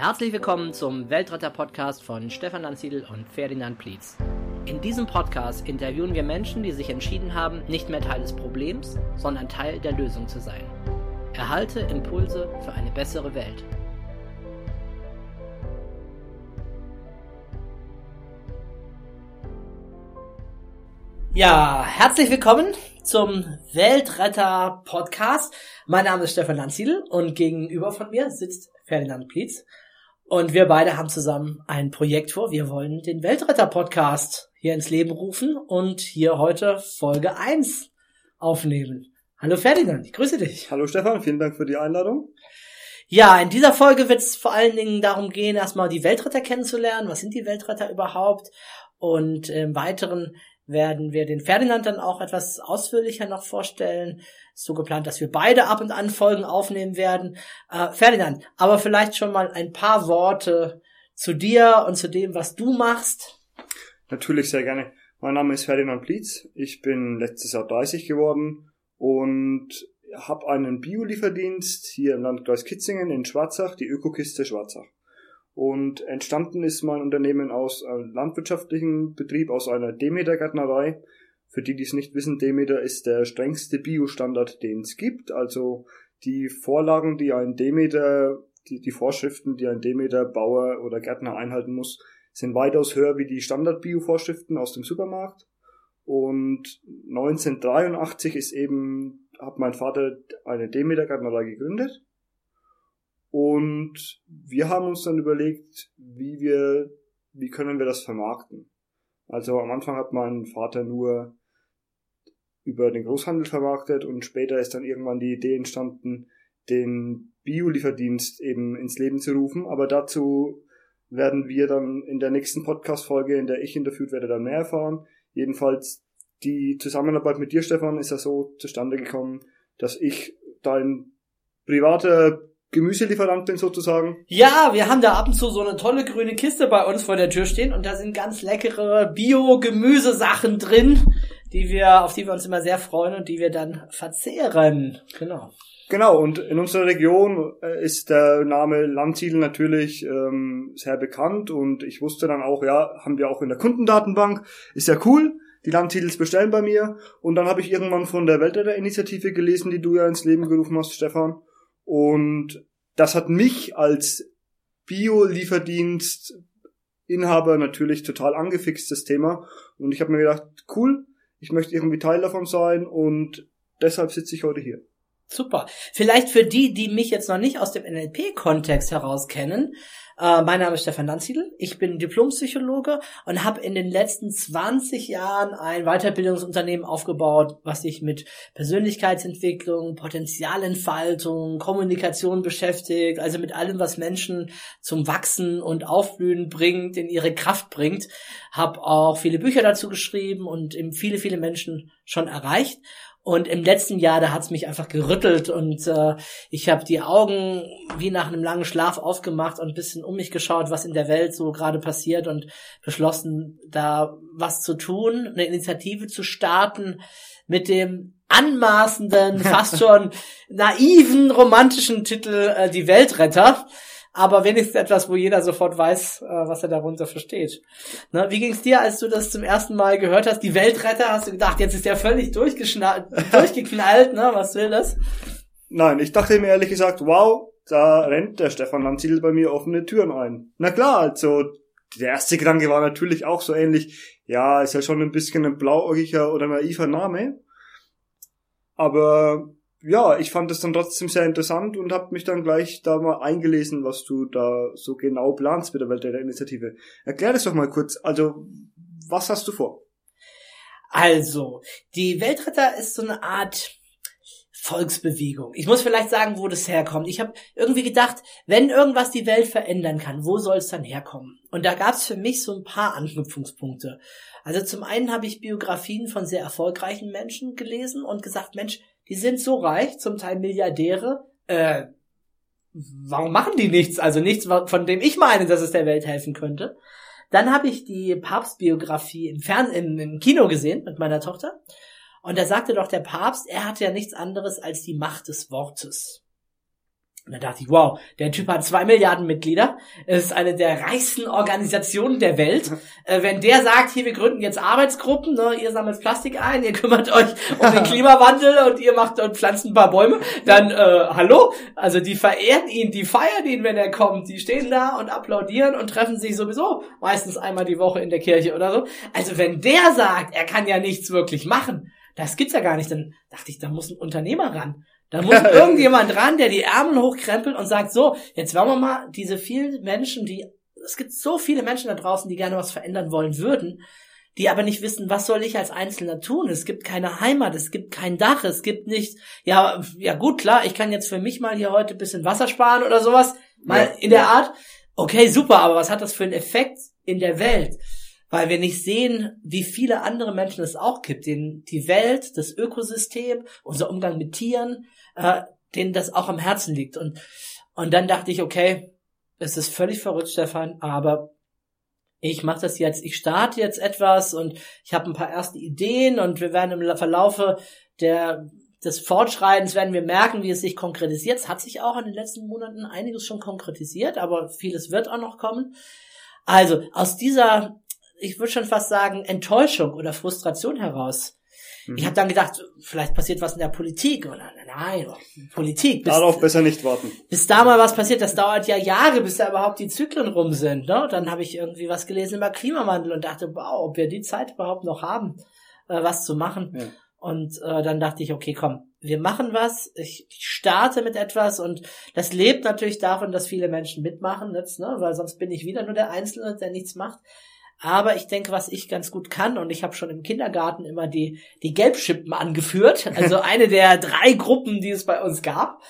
Herzlich willkommen zum Weltretter-Podcast von Stefan Lanziedl und Ferdinand Plietz. In diesem Podcast interviewen wir Menschen, die sich entschieden haben, nicht mehr Teil des Problems, sondern Teil der Lösung zu sein. Erhalte Impulse für eine bessere Welt. Ja, herzlich willkommen zum Weltretter Podcast. Mein Name ist Stefan Lanziedl und gegenüber von mir sitzt Ferdinand Plietz. Und wir beide haben zusammen ein Projekt vor. Wir wollen den Weltretter Podcast hier ins Leben rufen und hier heute Folge 1 aufnehmen. Hallo Ferdinand, ich grüße dich. Hallo Stefan, vielen Dank für die Einladung. Ja, in dieser Folge wird es vor allen Dingen darum gehen, erstmal die Weltretter kennenzulernen. Was sind die Weltretter überhaupt? Und im Weiteren werden wir den Ferdinand dann auch etwas ausführlicher noch vorstellen. So geplant, dass wir beide ab und an Folgen aufnehmen werden. Äh, Ferdinand, aber vielleicht schon mal ein paar Worte zu dir und zu dem, was du machst. Natürlich sehr gerne. Mein Name ist Ferdinand Plietz. Ich bin letztes Jahr 30 geworden und habe einen Biolieferdienst hier im Landkreis Kitzingen in Schwarzach, die Ökokiste Schwarzach. Und entstanden ist mein Unternehmen aus einem landwirtschaftlichen Betrieb, aus einer Demeter-Gärtnerei. Für die, die es nicht wissen, Demeter ist der strengste Biostandard, den es gibt. Also die Vorlagen, die ein Demeter, die, die Vorschriften, die ein Demeter-Bauer oder Gärtner einhalten muss, sind weitaus höher wie die Standard-Bio-Vorschriften aus dem Supermarkt. Und 1983 ist eben, hat mein Vater eine Demeter-Gärtnerei gegründet und wir haben uns dann überlegt, wie wir, wie können wir das vermarkten. Also am Anfang hat mein Vater nur über den Großhandel vermarktet und später ist dann irgendwann die Idee entstanden, den Bio-Lieferdienst eben ins Leben zu rufen. Aber dazu werden wir dann in der nächsten Podcast-Folge, in der ich interviewt werde, dann mehr erfahren. Jedenfalls die Zusammenarbeit mit dir, Stefan, ist ja so zustande gekommen, dass ich dein privater Gemüselieferant bin sozusagen? Ja, wir haben da ab und zu so eine tolle grüne Kiste bei uns vor der Tür stehen und da sind ganz leckere Bio-Gemüsesachen drin, die wir, auf die wir uns immer sehr freuen und die wir dann verzehren. Genau. Genau, und in unserer Region äh, ist der Name Landziedel natürlich ähm, sehr bekannt und ich wusste dann auch, ja, haben wir auch in der Kundendatenbank, ist ja cool, die Landtitels bestellen bei mir und dann habe ich irgendwann von der Weltretter-Initiative gelesen, die du ja ins Leben gerufen hast, Stefan und das hat mich als Bio-Lieferdienst Inhaber natürlich total angefixt, das Thema. Und ich habe mir gedacht, cool, ich möchte irgendwie Teil davon sein und deshalb sitze ich heute hier. Super. Vielleicht für die, die mich jetzt noch nicht aus dem NLP-Kontext heraus kennen, äh, mein Name ist Stefan Lanziedl, ich bin Diplompsychologe und habe in den letzten 20 Jahren ein Weiterbildungsunternehmen aufgebaut, was sich mit Persönlichkeitsentwicklung, Potenzialentfaltung, Kommunikation beschäftigt, also mit allem, was Menschen zum Wachsen und Aufblühen bringt, in ihre Kraft bringt. Habe auch viele Bücher dazu geschrieben und eben viele, viele Menschen schon erreicht. Und im letzten Jahr, da hat's mich einfach gerüttelt und äh, ich habe die Augen wie nach einem langen Schlaf aufgemacht und ein bisschen um mich geschaut, was in der Welt so gerade passiert und beschlossen, da was zu tun, eine Initiative zu starten mit dem anmaßenden, fast schon naiven, romantischen Titel äh, Die Weltretter aber wenigstens etwas, wo jeder sofort weiß, äh, was er darunter versteht. Ne? Wie ging's dir, als du das zum ersten Mal gehört hast? Die Weltretter, hast du gedacht, jetzt ist der völlig durchgeknallt, ne? Was will das? Nein, ich dachte mir ehrlich gesagt, wow, da rennt der Stefan Lanzil bei mir offene Türen ein. Na klar, also der erste Gedanke war natürlich auch so ähnlich, ja, ist ja schon ein bisschen ein blauäugiger oder naiver Name. Aber ja, ich fand es dann trotzdem sehr interessant und habe mich dann gleich da mal eingelesen, was du da so genau planst mit der Welt der Initiative. Erklär das doch mal kurz. Also, was hast du vor? Also, die Weltretter ist so eine Art Volksbewegung. Ich muss vielleicht sagen, wo das herkommt. Ich habe irgendwie gedacht, wenn irgendwas die Welt verändern kann, wo soll es dann herkommen? Und da gab es für mich so ein paar Anknüpfungspunkte. Also zum einen habe ich Biografien von sehr erfolgreichen Menschen gelesen und gesagt, Mensch, die sind so reich, zum Teil Milliardäre, äh, warum machen die nichts? Also nichts, von dem ich meine, dass es der Welt helfen könnte. Dann habe ich die Papstbiografie im, Fern im, im Kino gesehen mit meiner Tochter. Und da sagte doch der Papst, er hatte ja nichts anderes als die Macht des Wortes. Und da dachte ich, wow, der Typ hat zwei Milliarden Mitglieder, ist eine der reichsten Organisationen der Welt. Äh, wenn der sagt, hier, wir gründen jetzt Arbeitsgruppen, ne, ihr sammelt Plastik ein, ihr kümmert euch um den Klimawandel und ihr macht und pflanzt ein paar Bäume, dann, äh, hallo? Also die verehren ihn, die feiern ihn, wenn er kommt. Die stehen da und applaudieren und treffen sich sowieso meistens einmal die Woche in der Kirche oder so. Also wenn der sagt, er kann ja nichts wirklich machen, das gibt's ja gar nicht, dann dachte ich, da muss ein Unternehmer ran. Da muss irgendjemand ran, der die Ärmel hochkrempelt und sagt, so, jetzt wollen wir mal diese vielen Menschen, die, es gibt so viele Menschen da draußen, die gerne was verändern wollen würden, die aber nicht wissen, was soll ich als Einzelner tun? Es gibt keine Heimat, es gibt kein Dach, es gibt nicht, ja, ja gut, klar, ich kann jetzt für mich mal hier heute ein bisschen Wasser sparen oder sowas, mal ja, in der ja. Art. Okay, super, aber was hat das für einen Effekt in der Welt? weil wir nicht sehen, wie viele andere Menschen es auch gibt, denen die Welt, das Ökosystem, unser Umgang mit Tieren, äh, denen das auch am Herzen liegt. Und, und dann dachte ich, okay, es ist völlig verrückt, Stefan, aber ich mache das jetzt, ich starte jetzt etwas und ich habe ein paar erste Ideen und wir werden im Verlaufe der des Fortschreitens werden wir merken, wie es sich konkretisiert. Es hat sich auch in den letzten Monaten einiges schon konkretisiert, aber vieles wird auch noch kommen. Also aus dieser ich würde schon fast sagen, Enttäuschung oder Frustration heraus. Mhm. Ich habe dann gedacht, vielleicht passiert was in der Politik oder nein, Politik. Bis, Darauf besser nicht warten. Bis da mal was passiert, das dauert ja Jahre, bis da überhaupt die Zyklen rum sind. Ne? Dann habe ich irgendwie was gelesen über Klimawandel und dachte, wow, ob wir die Zeit überhaupt noch haben, äh, was zu machen. Ja. Und äh, dann dachte ich, okay, komm, wir machen was, ich starte mit etwas und das lebt natürlich davon, dass viele Menschen mitmachen jetzt, ne? weil sonst bin ich wieder nur der Einzelne, der nichts macht. Aber ich denke, was ich ganz gut kann, und ich habe schon im Kindergarten immer die, die Gelbschippen angeführt, also eine der drei Gruppen, die es bei uns gab,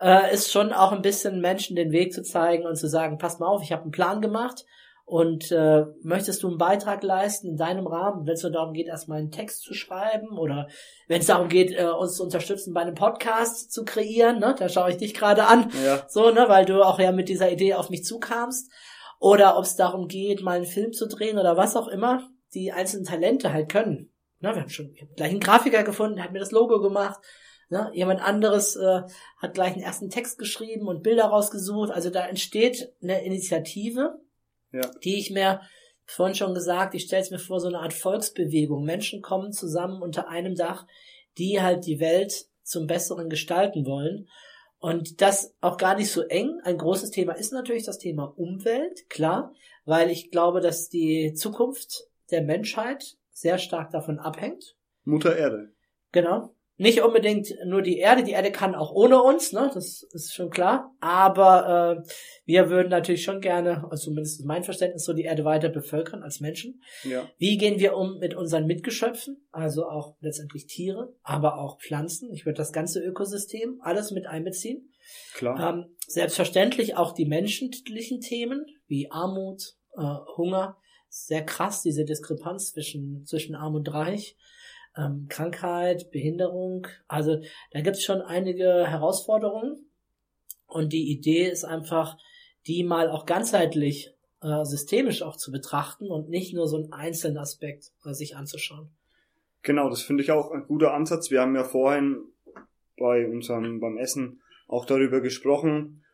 äh, ist schon auch ein bisschen Menschen den Weg zu zeigen und zu sagen, passt mal auf, ich habe einen Plan gemacht und äh, möchtest du einen Beitrag leisten in deinem Rahmen, wenn es nur darum geht, erstmal einen Text zu schreiben oder wenn es darum geht, äh, uns zu unterstützen, bei einem Podcast zu kreieren, ne, da schaue ich dich gerade an, ja. so, ne, weil du auch ja mit dieser Idee auf mich zukamst oder ob es darum geht, mal einen Film zu drehen oder was auch immer, die einzelnen Talente halt können. Na, wir haben schon hab gleich einen Grafiker gefunden, hat mir das Logo gemacht. Na, jemand anderes äh, hat gleich einen ersten Text geschrieben und Bilder rausgesucht. Also da entsteht eine Initiative, ja. die ich mir vorhin schon gesagt, ich stelle es mir vor, so eine Art Volksbewegung. Menschen kommen zusammen unter einem Dach, die halt die Welt zum Besseren gestalten wollen. Und das auch gar nicht so eng. Ein großes Thema ist natürlich das Thema Umwelt, klar, weil ich glaube, dass die Zukunft der Menschheit sehr stark davon abhängt. Mutter Erde. Genau. Nicht unbedingt nur die Erde, die Erde kann auch ohne uns, ne? Das ist schon klar. Aber äh, wir würden natürlich schon gerne, also zumindest mein Verständnis, so die Erde weiter bevölkern als Menschen. Ja. Wie gehen wir um mit unseren Mitgeschöpfen, also auch letztendlich Tiere, aber auch Pflanzen? Ich würde das ganze Ökosystem alles mit einbeziehen. Klar. Ähm, selbstverständlich auch die menschlichen Themen wie Armut, äh, Hunger. Sehr krass, diese Diskrepanz zwischen, zwischen Arm und Reich ähm, Krankheit, Behinderung. Also da gibt es schon einige Herausforderungen. Und die Idee ist einfach, die mal auch ganzheitlich, äh, systemisch auch zu betrachten und nicht nur so einen einzelnen Aspekt äh, sich anzuschauen. Genau, das finde ich auch ein guter Ansatz. Wir haben ja vorhin bei unserem, beim Essen auch darüber gesprochen,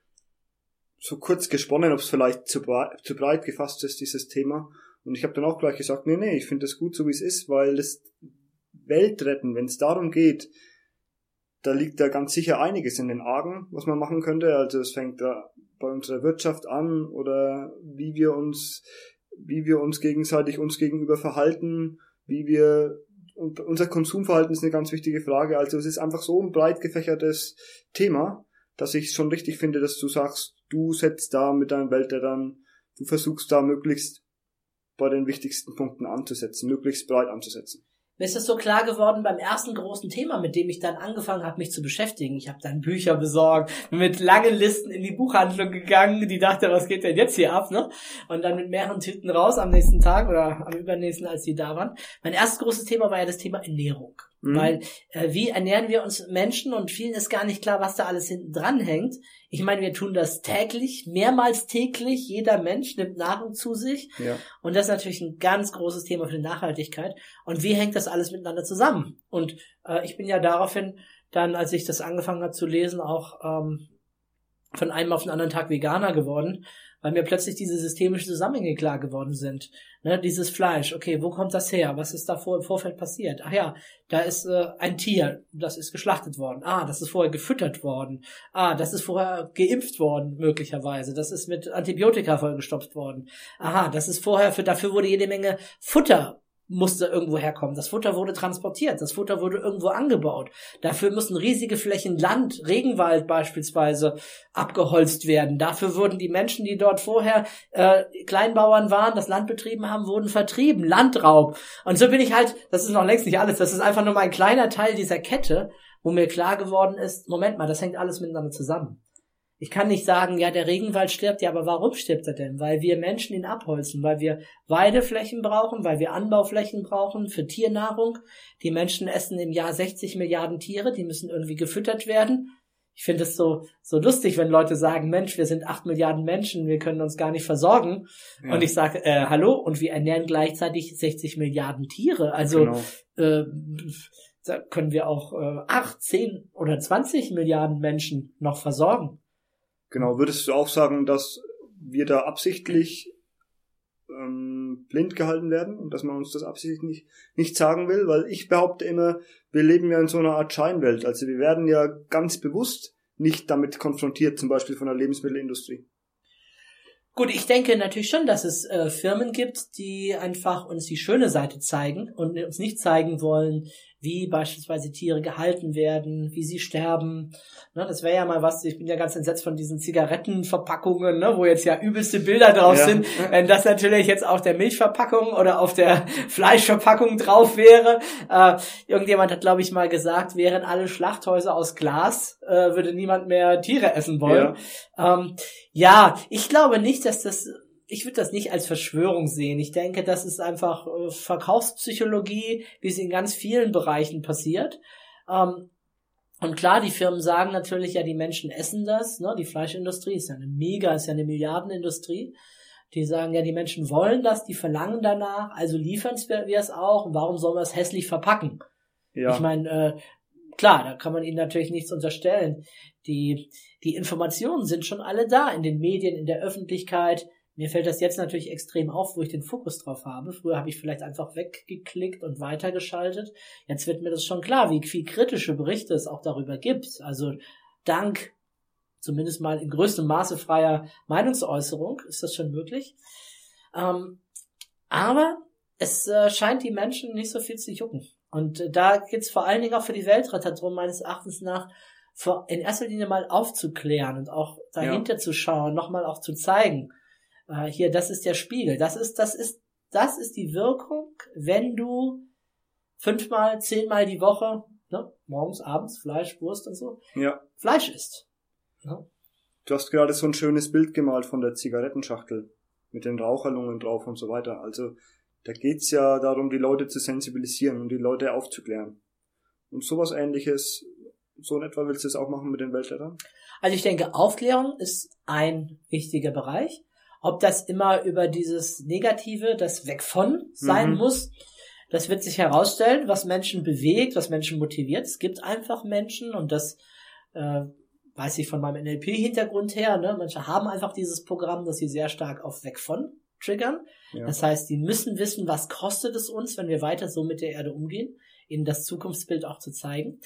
so kurz gesponnen, ob es vielleicht zu, zu breit gefasst ist, dieses Thema. Und ich habe dann auch gleich gesagt, nee, nee, ich finde es gut, so wie es ist, weil das Welt retten, wenn es darum geht, da liegt da ganz sicher einiges in den Argen, was man machen könnte. Also es fängt da bei unserer Wirtschaft an oder wie wir uns, wie wir uns gegenseitig uns gegenüber verhalten, wie wir unser Konsumverhalten ist eine ganz wichtige Frage. Also es ist einfach so ein breit gefächertes Thema, dass ich schon richtig finde, dass du sagst, du setzt da mit deinem Weltrettern, du versuchst da möglichst bei den wichtigsten Punkten anzusetzen, möglichst breit anzusetzen. Mir ist das so klar geworden beim ersten großen Thema, mit dem ich dann angefangen habe, mich zu beschäftigen. Ich habe dann Bücher besorgt, mit langen Listen in die Buchhandlung gegangen, die dachte, was geht denn jetzt hier ab, ne? Und dann mit mehreren Tüten raus am nächsten Tag oder am übernächsten, als die da waren. Mein erstes großes Thema war ja das Thema Ernährung. Mhm. Weil äh, wie ernähren wir uns Menschen und vielen ist gar nicht klar, was da alles hinten dran hängt. Ich meine, wir tun das täglich, mehrmals täglich. Jeder Mensch nimmt Nahrung zu sich. Ja. Und das ist natürlich ein ganz großes Thema für die Nachhaltigkeit. Und wie hängt das alles miteinander zusammen? Und äh, ich bin ja daraufhin dann, als ich das angefangen habe zu lesen, auch ähm, von einem auf den anderen Tag Veganer geworden, weil mir plötzlich diese systemischen Zusammenhänge klar geworden sind. Ne, dieses Fleisch, okay, wo kommt das her? Was ist da vor, im Vorfeld passiert? Ach ja, da ist äh, ein Tier, das ist geschlachtet worden. Ah, das ist vorher gefüttert worden. Ah, das ist vorher geimpft worden, möglicherweise. Das ist mit Antibiotika vollgestopft worden. Aha, das ist vorher, für, dafür wurde jede Menge Futter musste irgendwo herkommen. Das Futter wurde transportiert, das Futter wurde irgendwo angebaut. Dafür müssen riesige Flächen Land, Regenwald beispielsweise, abgeholzt werden. Dafür wurden die Menschen, die dort vorher äh, Kleinbauern waren, das Land betrieben haben, wurden vertrieben. Landraub. Und so bin ich halt, das ist noch längst nicht alles, das ist einfach nur mal ein kleiner Teil dieser Kette, wo mir klar geworden ist, Moment mal, das hängt alles miteinander zusammen. Ich kann nicht sagen, ja, der Regenwald stirbt, ja, aber warum stirbt er denn? Weil wir Menschen ihn abholzen, weil wir Weideflächen brauchen, weil wir Anbauflächen brauchen für Tiernahrung. Die Menschen essen im Jahr 60 Milliarden Tiere, die müssen irgendwie gefüttert werden. Ich finde es so, so lustig, wenn Leute sagen, Mensch, wir sind 8 Milliarden Menschen, wir können uns gar nicht versorgen. Ja. Und ich sage, äh, hallo, und wir ernähren gleichzeitig 60 Milliarden Tiere. Also genau. äh, da können wir auch äh, 8, 10 oder 20 Milliarden Menschen noch versorgen. Genau, würdest du auch sagen, dass wir da absichtlich ähm, blind gehalten werden und dass man uns das absichtlich nicht, nicht sagen will? Weil ich behaupte immer, wir leben ja in so einer Art Scheinwelt. Also wir werden ja ganz bewusst nicht damit konfrontiert, zum Beispiel von der Lebensmittelindustrie. Gut, ich denke natürlich schon, dass es äh, Firmen gibt, die einfach uns die schöne Seite zeigen und uns nicht zeigen wollen, wie beispielsweise Tiere gehalten werden, wie sie sterben. Ne, das wäre ja mal was, ich bin ja ganz entsetzt von diesen Zigarettenverpackungen, ne, wo jetzt ja übelste Bilder drauf ja. sind. Wenn das natürlich jetzt auf der Milchverpackung oder auf der Fleischverpackung drauf wäre. Äh, irgendjemand hat, glaube ich, mal gesagt, wären alle Schlachthäuser aus Glas, äh, würde niemand mehr Tiere essen wollen. Ja, ähm, ja ich glaube nicht, dass das ich würde das nicht als Verschwörung sehen. Ich denke, das ist einfach äh, Verkaufspsychologie, wie es in ganz vielen Bereichen passiert. Ähm, und klar, die Firmen sagen natürlich, ja, die Menschen essen das. Ne? Die Fleischindustrie ist ja eine mega, ist ja eine Milliardenindustrie. Die sagen, ja, die Menschen wollen das, die verlangen danach, also liefern wir es auch. Und warum sollen wir es hässlich verpacken? Ja. Ich meine, äh, klar, da kann man ihnen natürlich nichts unterstellen. Die, die Informationen sind schon alle da in den Medien, in der Öffentlichkeit. Mir fällt das jetzt natürlich extrem auf, wo ich den Fokus drauf habe. Früher habe ich vielleicht einfach weggeklickt und weitergeschaltet. Jetzt wird mir das schon klar, wie viel kritische Berichte es auch darüber gibt. Also dank zumindest mal in größtem Maße freier Meinungsäußerung ist das schon möglich. Ähm, aber es äh, scheint die Menschen nicht so viel zu jucken. Und äh, da geht es vor allen Dingen auch für die Weltretter darum, meines Erachtens nach vor, in erster Linie mal aufzuklären und auch dahinter ja. zu schauen, nochmal auch zu zeigen, äh, hier, das ist der Spiegel. Das ist, das ist, das ist die Wirkung, wenn du fünfmal, zehnmal die Woche, ne, morgens, abends Fleisch, Wurst und so, ja. Fleisch isst. Ja. Du hast gerade so ein schönes Bild gemalt von der Zigarettenschachtel mit den Raucherlungen drauf und so weiter. Also da geht's ja darum, die Leute zu sensibilisieren und die Leute aufzuklären. Und sowas ähnliches, so in etwa willst du es auch machen mit den Weltlettern? Also ich denke, Aufklärung ist ein wichtiger Bereich. Ob das immer über dieses Negative, das weg von sein mhm. muss, das wird sich herausstellen, was Menschen bewegt, was Menschen motiviert. Es gibt einfach Menschen und das äh, weiß ich von meinem NLP-Hintergrund her. Ne? Manche haben einfach dieses Programm, dass sie sehr stark auf weg von triggern. Ja. Das heißt, die müssen wissen, was kostet es uns, wenn wir weiter so mit der Erde umgehen, ihnen das Zukunftsbild auch zu zeigen.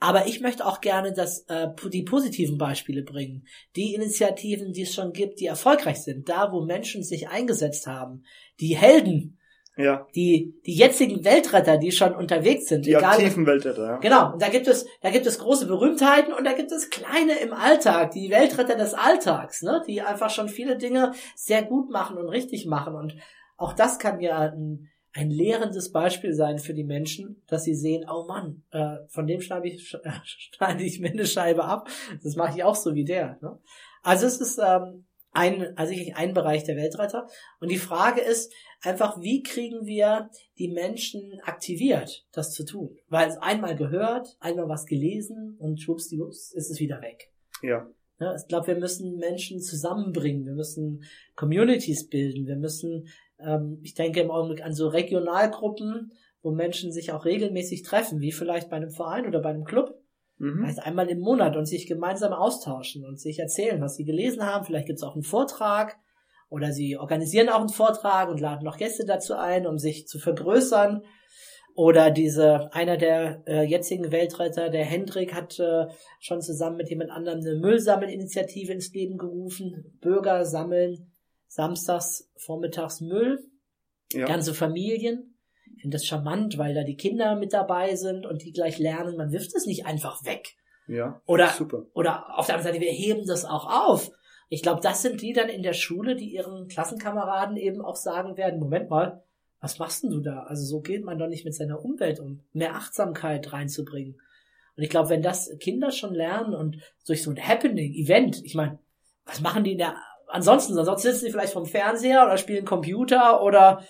Aber ich möchte auch gerne das, äh, die positiven Beispiele bringen. Die Initiativen, die es schon gibt, die erfolgreich sind. Da, wo Menschen sich eingesetzt haben. Die Helden. Ja. Die, die jetzigen Weltretter, die schon unterwegs sind. Die egal, aktiven Weltretter, ja. Genau. Und da gibt es, da gibt es große Berühmtheiten und da gibt es kleine im Alltag. Die Weltretter des Alltags, ne? Die einfach schon viele Dinge sehr gut machen und richtig machen. Und auch das kann ja ein, ein lehrendes Beispiel sein für die Menschen, dass sie sehen, oh Mann, äh, von dem schneide ich, schneide ich mir eine Scheibe ab. Das mache ich auch so wie der. Ne? Also es ist ähm, ein, also ein Bereich der Weltretter. Und die Frage ist einfach, wie kriegen wir die Menschen aktiviert, das zu tun? Weil es einmal gehört, einmal was gelesen und schwuppsdiwupps ist es wieder weg. Ja. Ja, ich glaube, wir müssen Menschen zusammenbringen, wir müssen Communities bilden, wir müssen ähm, ich denke im Augenblick an so Regionalgruppen, wo Menschen sich auch regelmäßig treffen, wie vielleicht bei einem Verein oder bei einem Club. Mhm. Vielleicht einmal im Monat und sich gemeinsam austauschen und sich erzählen, was sie gelesen haben. Vielleicht gibt es auch einen Vortrag oder sie organisieren auch einen Vortrag und laden noch Gäste dazu ein, um sich zu vergrößern. Oder diese, einer der äh, jetzigen Weltretter, der Hendrik, hat äh, schon zusammen mit jemand anderem eine Müllsammelinitiative ins Leben gerufen. Bürger sammeln samstags, vormittags Müll. Ja. Ganze Familien. Ich finde das charmant, weil da die Kinder mit dabei sind und die gleich lernen, man wirft es nicht einfach weg. Ja, oder, super. Oder auf der anderen Seite, wir heben das auch auf. Ich glaube, das sind die dann in der Schule, die ihren Klassenkameraden eben auch sagen werden, Moment mal, was machst denn du da? Also so geht man doch nicht mit seiner Umwelt um. Mehr Achtsamkeit reinzubringen. Und ich glaube, wenn das Kinder schon lernen und durch so ein Happening, Event, ich meine, was machen die in der ansonsten? Ansonsten sitzen sie vielleicht vom Fernseher oder spielen Computer oder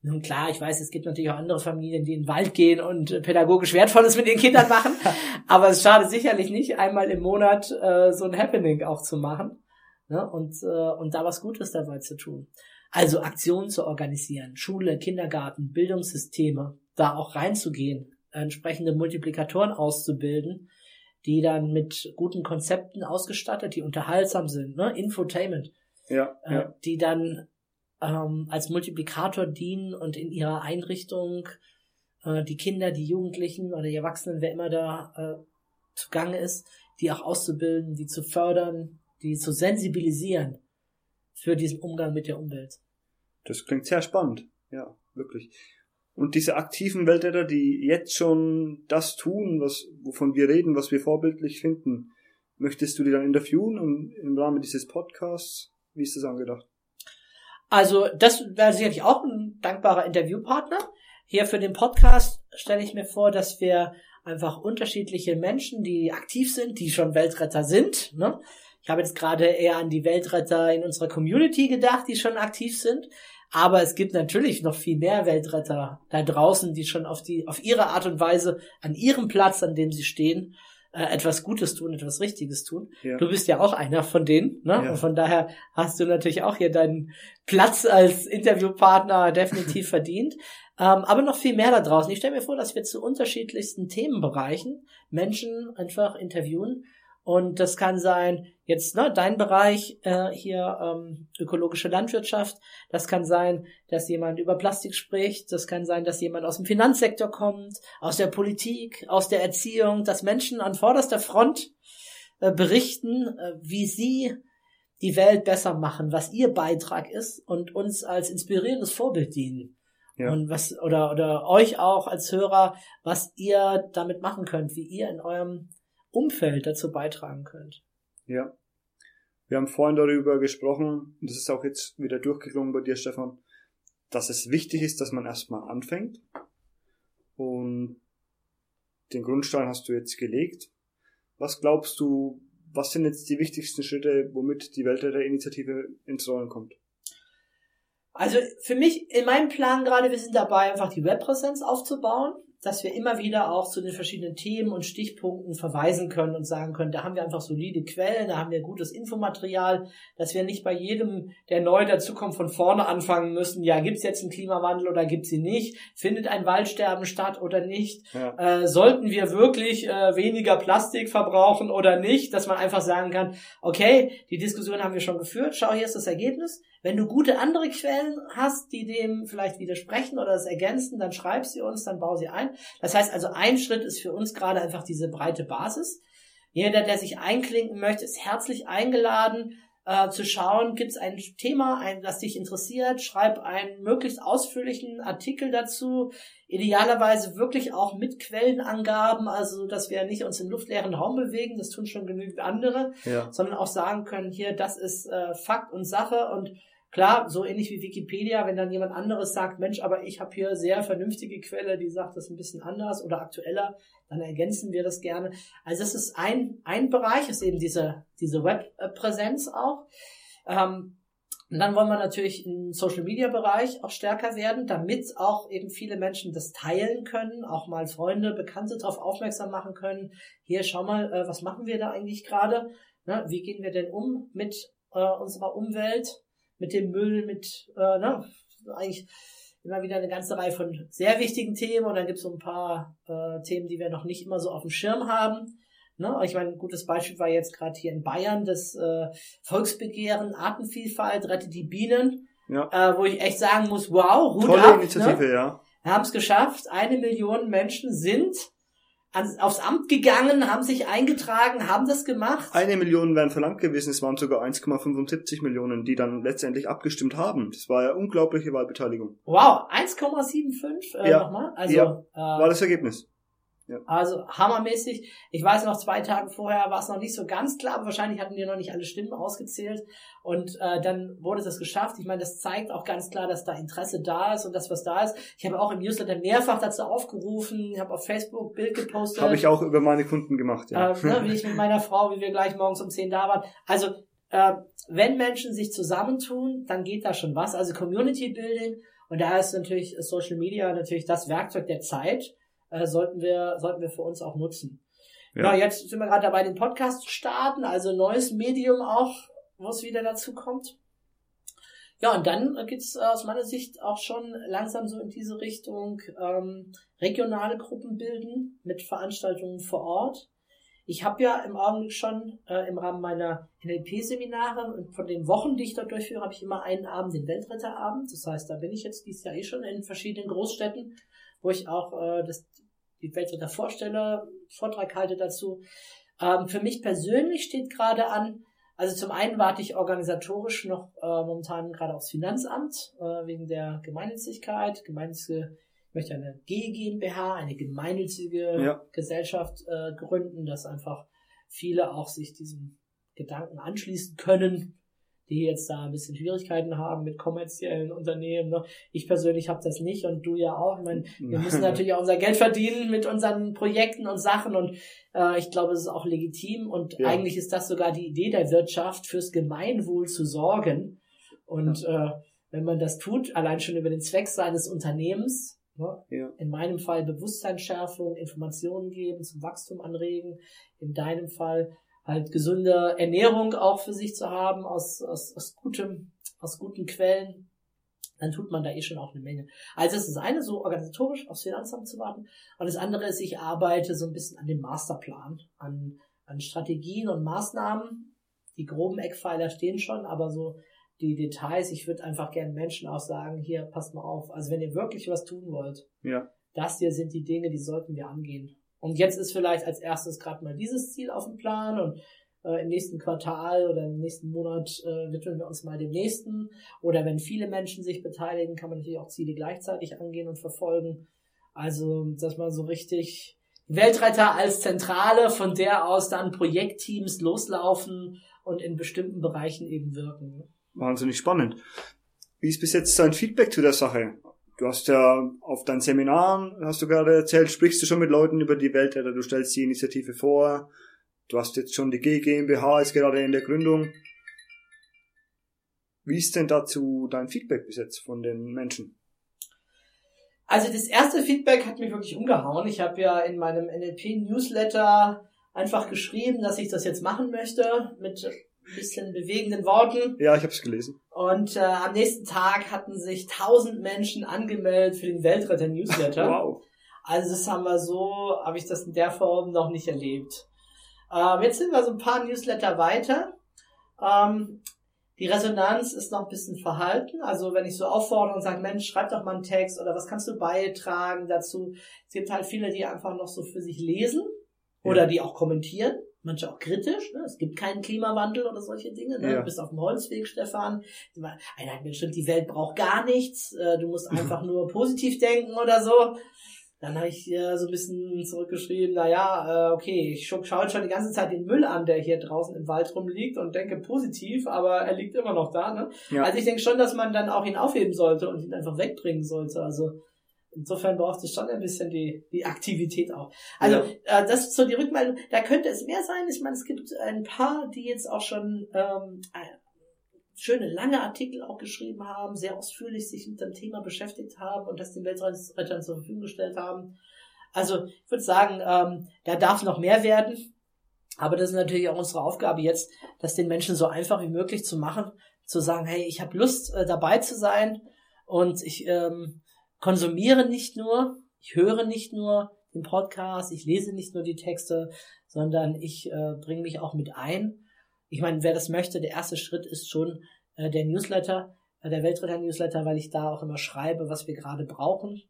nun klar, ich weiß, es gibt natürlich auch andere Familien, die in den Wald gehen und pädagogisch Wertvolles mit ihren Kindern machen. aber es schadet sicherlich nicht, einmal im Monat äh, so ein Happening auch zu machen ne? und, äh, und da was Gutes dabei zu tun. Also Aktionen zu organisieren, Schule, Kindergarten, Bildungssysteme, da auch reinzugehen, entsprechende Multiplikatoren auszubilden, die dann mit guten Konzepten ausgestattet, die unterhaltsam sind, ne? Infotainment, ja, äh, ja. die dann ähm, als Multiplikator dienen und in ihrer Einrichtung äh, die Kinder, die Jugendlichen oder die Erwachsenen, wer immer da äh, zugange ist, die auch auszubilden, die zu fördern, die zu sensibilisieren für diesen Umgang mit der Umwelt. Das klingt sehr spannend, ja, wirklich. Und diese aktiven Weltäter, die jetzt schon das tun, was, wovon wir reden, was wir vorbildlich finden, möchtest du die dann interviewen und im Rahmen dieses Podcasts? Wie ist das angedacht? Also, das wäre sicherlich auch ein dankbarer Interviewpartner. Hier für den Podcast stelle ich mir vor, dass wir einfach unterschiedliche Menschen, die aktiv sind, die schon Weltretter sind, ne? Ich habe jetzt gerade eher an die Weltretter in unserer Community gedacht, die schon aktiv sind. Aber es gibt natürlich noch viel mehr Weltretter da draußen, die schon auf die, auf ihre Art und Weise an ihrem Platz, an dem sie stehen, äh, etwas Gutes tun, etwas Richtiges tun. Ja. Du bist ja auch einer von denen, ne? Ja. Und von daher hast du natürlich auch hier deinen Platz als Interviewpartner definitiv verdient. Ähm, aber noch viel mehr da draußen. Ich stelle mir vor, dass wir zu unterschiedlichsten Themenbereichen Menschen einfach interviewen und das kann sein, jetzt ne, dein Bereich äh, hier ähm, ökologische Landwirtschaft. Das kann sein, dass jemand über Plastik spricht. Das kann sein, dass jemand aus dem Finanzsektor kommt, aus der Politik, aus der Erziehung, dass Menschen an vorderster Front äh, berichten, äh, wie sie die Welt besser machen, was ihr Beitrag ist und uns als inspirierendes Vorbild dienen. Ja. Und was, oder, oder euch auch als Hörer, was ihr damit machen könnt, wie ihr in eurem Umfeld dazu beitragen könnt. Ja. Wir haben vorhin darüber gesprochen, und das ist auch jetzt wieder durchgeklungen bei dir, Stefan, dass es wichtig ist, dass man erstmal anfängt. Und den Grundstein hast du jetzt gelegt. Was glaubst du, was sind jetzt die wichtigsten Schritte, womit die Welt der Initiative ins Rollen kommt? Also für mich in meinem Plan gerade, wir sind dabei, einfach die Webpräsenz aufzubauen dass wir immer wieder auch zu den verschiedenen Themen und Stichpunkten verweisen können und sagen können, da haben wir einfach solide Quellen, da haben wir gutes Infomaterial, dass wir nicht bei jedem, der neu dazukommt, von vorne anfangen müssen, ja, gibt's jetzt einen Klimawandel oder gibt's ihn nicht? Findet ein Waldsterben statt oder nicht? Ja. Äh, sollten wir wirklich äh, weniger Plastik verbrauchen oder nicht? Dass man einfach sagen kann, okay, die Diskussion haben wir schon geführt, schau, hier ist das Ergebnis. Wenn du gute andere Quellen hast, die dem vielleicht widersprechen oder das ergänzen, dann schreib sie uns, dann bau sie ein. Das heißt also, ein Schritt ist für uns gerade einfach diese breite Basis. Jeder, der sich einklinken möchte, ist herzlich eingeladen, äh, zu schauen, gibt es ein Thema, ein, das dich interessiert, schreib einen möglichst ausführlichen Artikel dazu, idealerweise wirklich auch mit Quellenangaben, also dass wir nicht uns im luftleeren Raum bewegen, das tun schon genügend andere, ja. sondern auch sagen können, hier, das ist äh, Fakt und Sache und Klar, so ähnlich wie Wikipedia, wenn dann jemand anderes sagt, Mensch, aber ich habe hier sehr vernünftige Quelle, die sagt das ein bisschen anders oder aktueller, dann ergänzen wir das gerne. Also das ist ein, ein Bereich, ist eben diese, diese Webpräsenz auch. Ähm, und dann wollen wir natürlich im Social Media Bereich auch stärker werden, damit auch eben viele Menschen das teilen können, auch mal Freunde, Bekannte darauf aufmerksam machen können. Hier, schau mal, äh, was machen wir da eigentlich gerade? Ne, wie gehen wir denn um mit äh, unserer Umwelt? Mit dem Müll, mit, äh, ne, eigentlich immer wieder eine ganze Reihe von sehr wichtigen Themen und dann gibt es so ein paar äh, Themen, die wir noch nicht immer so auf dem Schirm haben. Ne? Ich meine, ein gutes Beispiel war jetzt gerade hier in Bayern das äh, Volksbegehren Artenvielfalt, rettet die Bienen, Ja. äh, wo ich echt sagen muss, wow, Hut Tolle ab, Initiative, ne? ja. Wir haben es geschafft, eine Million Menschen sind ans, aufs Amt gegangen, haben sich eingetragen, haben das gemacht. Eine Million wären verlangt gewesen, es waren sogar 1,75 Millionen, die dann letztendlich abgestimmt haben. Das war ja unglaubliche Wahlbeteiligung. Wow, 1,75 äh, Ja. nochmal. Also, Ja. äh, War das Ergebnis. Also hammermäßig. Ich weiß noch, zwei Tage vorher war es noch nicht so ganz klar, aber wahrscheinlich hatten wir noch nicht alle Stimmen ausgezählt. Und äh, dann wurde das geschafft. Ich meine, das zeigt auch ganz klar, dass da Interesse da ist und das, was da ist. Ich habe auch im Newsletter mehrfach dazu aufgerufen, ich habe auf Facebook Bild gepostet. Habe ich auch über meine Kunden gemacht, ja. äh, ne, wie ich mit meiner Frau, wie wir gleich morgens um 10 da waren. Also, äh, wenn Menschen sich zusammentun, dann geht da schon was. Also Community Building. Und da ist natürlich Social Media natürlich das Werkzeug der Zeit äh, sollten wir sollten wir für uns auch nutzen. Ja, Ja. jetzt sind wir gerade dabei, den Podcast zu starten, also neues Medium auch, wo es wieder dazu kommt. Ja, und dann geht's äh, aus meiner Sicht auch schon langsam so in diese Richtung ähm, regionale Gruppen bilden mit Veranstaltungen vor Ort. Ich habe ja im Augenblick schon äh, im Rahmen meiner NLP-Seminare und von den Wochen, die ich dort durchführe, habe ich immer einen Abend, den Weltretterabend. Das heißt, da bin ich jetzt dieses Jahr eh schon in verschiedenen Großstädten, wo ich auch äh, das, die Weltretter vorstelle, Vortrag halte dazu. Ähm, für mich persönlich steht gerade an, also zum einen warte ich organisatorisch noch äh, momentan gerade aufs Finanzamt äh, wegen der Gemeinnützigkeit. Gemeinnützige, ich möchte eine G GmbH, eine gemeinnützige Ja. Gesellschaft äh, gründen, dass einfach viele auch sich diesem Gedanken anschließen können, die jetzt da ein bisschen Schwierigkeiten haben mit kommerziellen Unternehmen. Ne? Ich persönlich habe das nicht und du ja auch. Ich meine, wir müssen natürlich auch unser Geld verdienen mit unseren Projekten und Sachen und äh, ich glaube, es ist auch legitim und Ja. eigentlich ist das sogar die Idee der Wirtschaft, fürs Gemeinwohl zu sorgen. Und äh, wenn man das tut, allein schon über den Zweck seines Unternehmens, ne, Ja. in meinem Fall Bewusstseinsschärfung, Informationen geben, zum Wachstum anregen, in deinem Fall halt gesunde Ernährung auch für sich zu haben aus, aus, aus gutem, aus guten Quellen, dann tut man da eh schon auch eine Menge. Also das ist das eine, so organisatorisch aufs Finanzamt zu warten. Und das andere ist, ich arbeite so ein bisschen an dem Masterplan, an, an Strategien und Maßnahmen. Die groben Eckpfeiler stehen schon, aber so die Details, ich würde einfach gerne Menschen auch sagen, hier, passt mal auf. Also wenn ihr wirklich was tun wollt, Ja. das hier sind die Dinge, die sollten wir angehen. Und jetzt ist vielleicht als erstes gerade mal dieses Ziel auf dem Plan und äh, im nächsten Quartal oder im nächsten Monat äh, widmen wir uns mal dem nächsten. Oder wenn viele Menschen sich beteiligen, kann man natürlich auch Ziele gleichzeitig angehen und verfolgen. Also, dass man so richtig Weltretter als Zentrale, von der aus dann Projektteams loslaufen und in bestimmten Bereichen eben wirken. Wahnsinnig spannend. Wie ist bis jetzt dein Feedback zu der Sache? Du hast ja auf deinen Seminaren, hast du gerade erzählt, sprichst du schon mit Leuten über die Welt, oder du stellst die Initiative vor. Du hast jetzt schon die G GmbH, ist gerade in der Gründung. Wie ist denn dazu dein Feedback bis jetzt von den Menschen? Also das erste Feedback hat mich wirklich umgehauen. Ich habe ja in meinem NLP-Newsletter einfach geschrieben, dass ich das jetzt machen möchte mit bisschen bewegenden Worten. Ja, ich habe es gelesen. Und äh, am nächsten Tag hatten sich tausend Menschen angemeldet für den Weltretter-Newsletter. Wow. Also das haben wir so, habe ich das in der Form noch nicht erlebt. Ähm, jetzt sind wir so ein paar Newsletter weiter. Ähm, die Resonanz ist noch ein bisschen verhalten. Also wenn ich so auffordere und sage, Mensch, schreib doch mal einen Text oder was kannst du beitragen dazu. Es gibt halt viele, die einfach noch so für sich lesen oder Ja. die auch kommentieren. Manche auch kritisch. Ne? Es gibt keinen Klimawandel oder solche Dinge. Ne? Ja. Du bist auf dem Holzweg, Stefan. Einer hat mir bestimmt, die Welt braucht gar nichts. Äh, Du musst einfach nur positiv denken oder so. Dann habe ich äh, so ein bisschen zurückgeschrieben, na ja, äh, okay, ich schaue schaue schon die ganze Zeit den Müll an, der hier draußen im Wald rumliegt und denke positiv, aber er liegt immer noch da. Ne? Ja. Also ich denke schon, dass man dann auch ihn aufheben sollte und ihn einfach wegbringen sollte. Also insofern braucht es schon ein bisschen die, die Aktivität auch. Also äh, das ist so die Rückmeldung. Da könnte es mehr sein. Ich meine, es gibt ein paar, die jetzt auch schon ähm, schöne lange Artikel auch geschrieben haben, sehr ausführlich sich mit dem Thema beschäftigt haben und das den Weltrettern zur Verfügung gestellt haben. Also ich würde sagen, ähm, da darf noch mehr werden. Aber das ist natürlich auch unsere Aufgabe jetzt, das den Menschen so einfach wie möglich zu machen, zu sagen, hey, ich habe Lust äh, dabei zu sein und ich ähm, konsumiere nicht nur, ich höre nicht nur im Podcast, ich lese nicht nur die Texte, sondern ich äh, bringe mich auch mit ein. Ich meine, wer das möchte, der erste Schritt ist schon äh, der Newsletter, äh, der Weltretter-Newsletter, weil ich da auch immer schreibe, was wir gerade brauchen.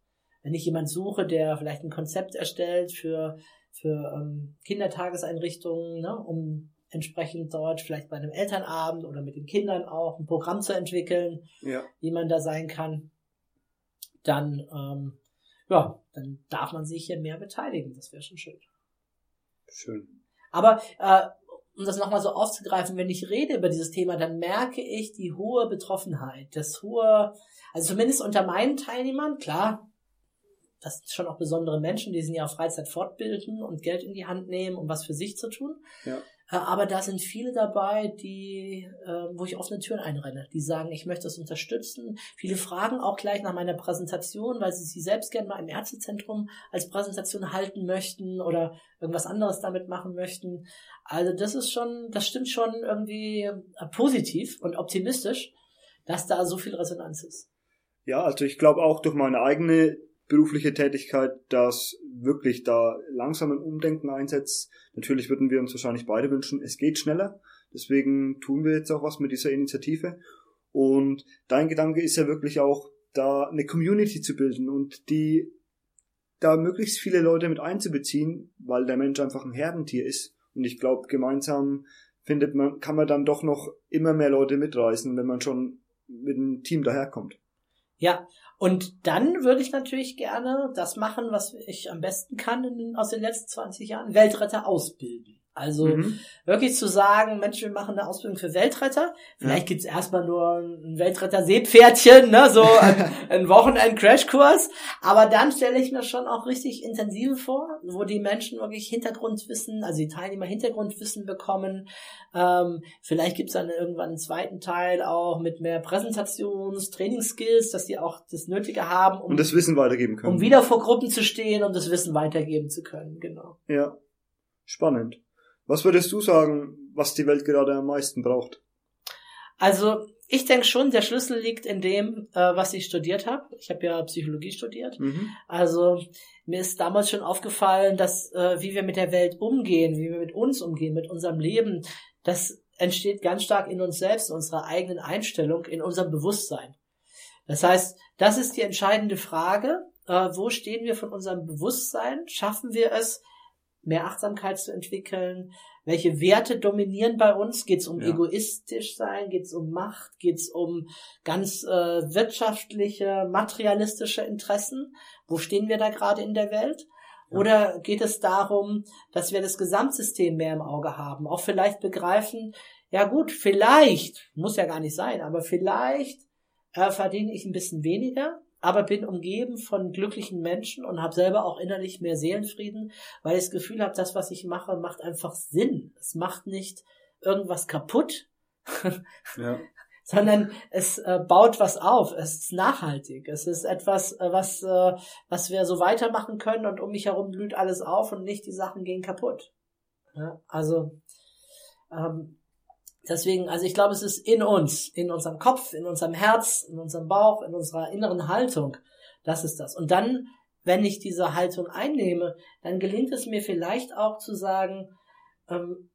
Wenn ich jemand suche, der vielleicht ein Konzept erstellt für, für ähm, Kindertageseinrichtungen, ne, um entsprechend dort vielleicht bei einem Elternabend oder mit den Kindern auch ein Programm zu entwickeln, ja. wie man da sein kann, dann ähm, ja, dann darf man sich hier mehr beteiligen. Das wäre schon schön. Schön. Aber äh, um das nochmal so aufzugreifen, wenn ich rede über dieses Thema, dann merke ich die hohe Betroffenheit, das hohe, also zumindest unter meinen Teilnehmern, klar, das sind schon auch besondere Menschen, die sind ja auf Freizeit fortbilden und Geld in die Hand nehmen, um was für sich zu tun. Ja. Äh, aber da sind viele dabei, die, äh, wo ich offene Türen einrenne, die sagen, ich möchte das unterstützen. Viele fragen auch gleich nach meiner Präsentation, weil sie sie selbst gerne mal im Ärztezentrum als Präsentation halten möchten oder irgendwas anderes damit machen möchten. Also das ist schon, das stimmt schon irgendwie äh, positiv und optimistisch, dass da so viel Resonanz ist. Ja, also ich glaube auch durch meine eigene berufliche Tätigkeit, dass wirklich da langsam ein Umdenken einsetzt. Natürlich würden wir uns wahrscheinlich beide wünschen, es geht schneller. Deswegen tun wir jetzt auch was mit dieser Initiative. Und dein Gedanke ist ja wirklich auch, da eine Community zu bilden und die da möglichst viele Leute mit einzubeziehen, weil der Mensch einfach ein Herdentier ist. Und ich glaube, gemeinsam findet man, kann man dann doch noch immer mehr Leute mitreißen, wenn man schon mit einem Team daherkommt. Ja, und dann würde ich natürlich gerne das machen, was ich am besten kann in, aus den letzten 20 Jahren, Weltretter ausbilden. Also mhm. wirklich zu sagen, Mensch, wir machen eine Ausbildung für Weltretter. Vielleicht ja. gibt's erstmal nur ein Weltretter-Seepferdchen, ne, so ein, ein Wochenend-Crashkurs. Aber dann stelle ich mir schon auch richtig intensive vor, wo die Menschen wirklich Hintergrundwissen, also die Teilnehmer Hintergrundwissen bekommen. Ähm, vielleicht gibt's dann irgendwann einen zweiten Teil auch mit mehr Präsentations-, Trainingsskills, dass die auch das Nötige haben, um und das Wissen weitergeben können. Um wieder vor Gruppen zu stehen, um das Wissen weitergeben zu können, genau. Ja. Spannend. Was würdest du sagen, was die Welt gerade am meisten braucht? Also ich denke schon, der Schlüssel liegt in dem, äh, was ich studiert habe. Ich habe ja Psychologie studiert. Mhm. Also mir ist damals schon aufgefallen, dass äh, wie wir mit der Welt umgehen, wie wir mit uns umgehen, mit unserem Leben, das entsteht ganz stark in uns selbst, in unserer eigenen Einstellung, in unserem Bewusstsein. Das heißt, das ist die entscheidende Frage. Äh, wo stehen wir von unserem Bewusstsein? Schaffen wir es, mehr Achtsamkeit zu entwickeln? Welche Werte dominieren bei uns? Geht es um ja. egoistisch sein? Geht es um Macht? Geht es um ganz äh, wirtschaftliche, materialistische Interessen? Wo stehen wir da gerade in der Welt? Ja. Oder geht es darum, dass wir das Gesamtsystem mehr im Auge haben? Auch vielleicht begreifen, ja gut, vielleicht, muss ja gar nicht sein, aber vielleicht äh, verdiene ich ein bisschen weniger, aber bin umgeben von glücklichen Menschen und habe selber auch innerlich mehr Seelenfrieden, weil ich das Gefühl habe, das, was ich mache, macht einfach Sinn. Es macht nicht irgendwas kaputt, ja. sondern es äh, baut was auf. Es ist nachhaltig. Es ist etwas, äh, was, äh, was wir so weitermachen können und um mich herum blüht alles auf und nicht die Sachen gehen kaputt. Ja, also ähm, Deswegen, also ich glaube, es ist in uns, in unserem Kopf, in unserem Herz, in unserem Bauch, in unserer inneren Haltung. Das ist das. Und dann, wenn ich diese Haltung einnehme, dann gelingt es mir vielleicht auch zu sagen, ähm,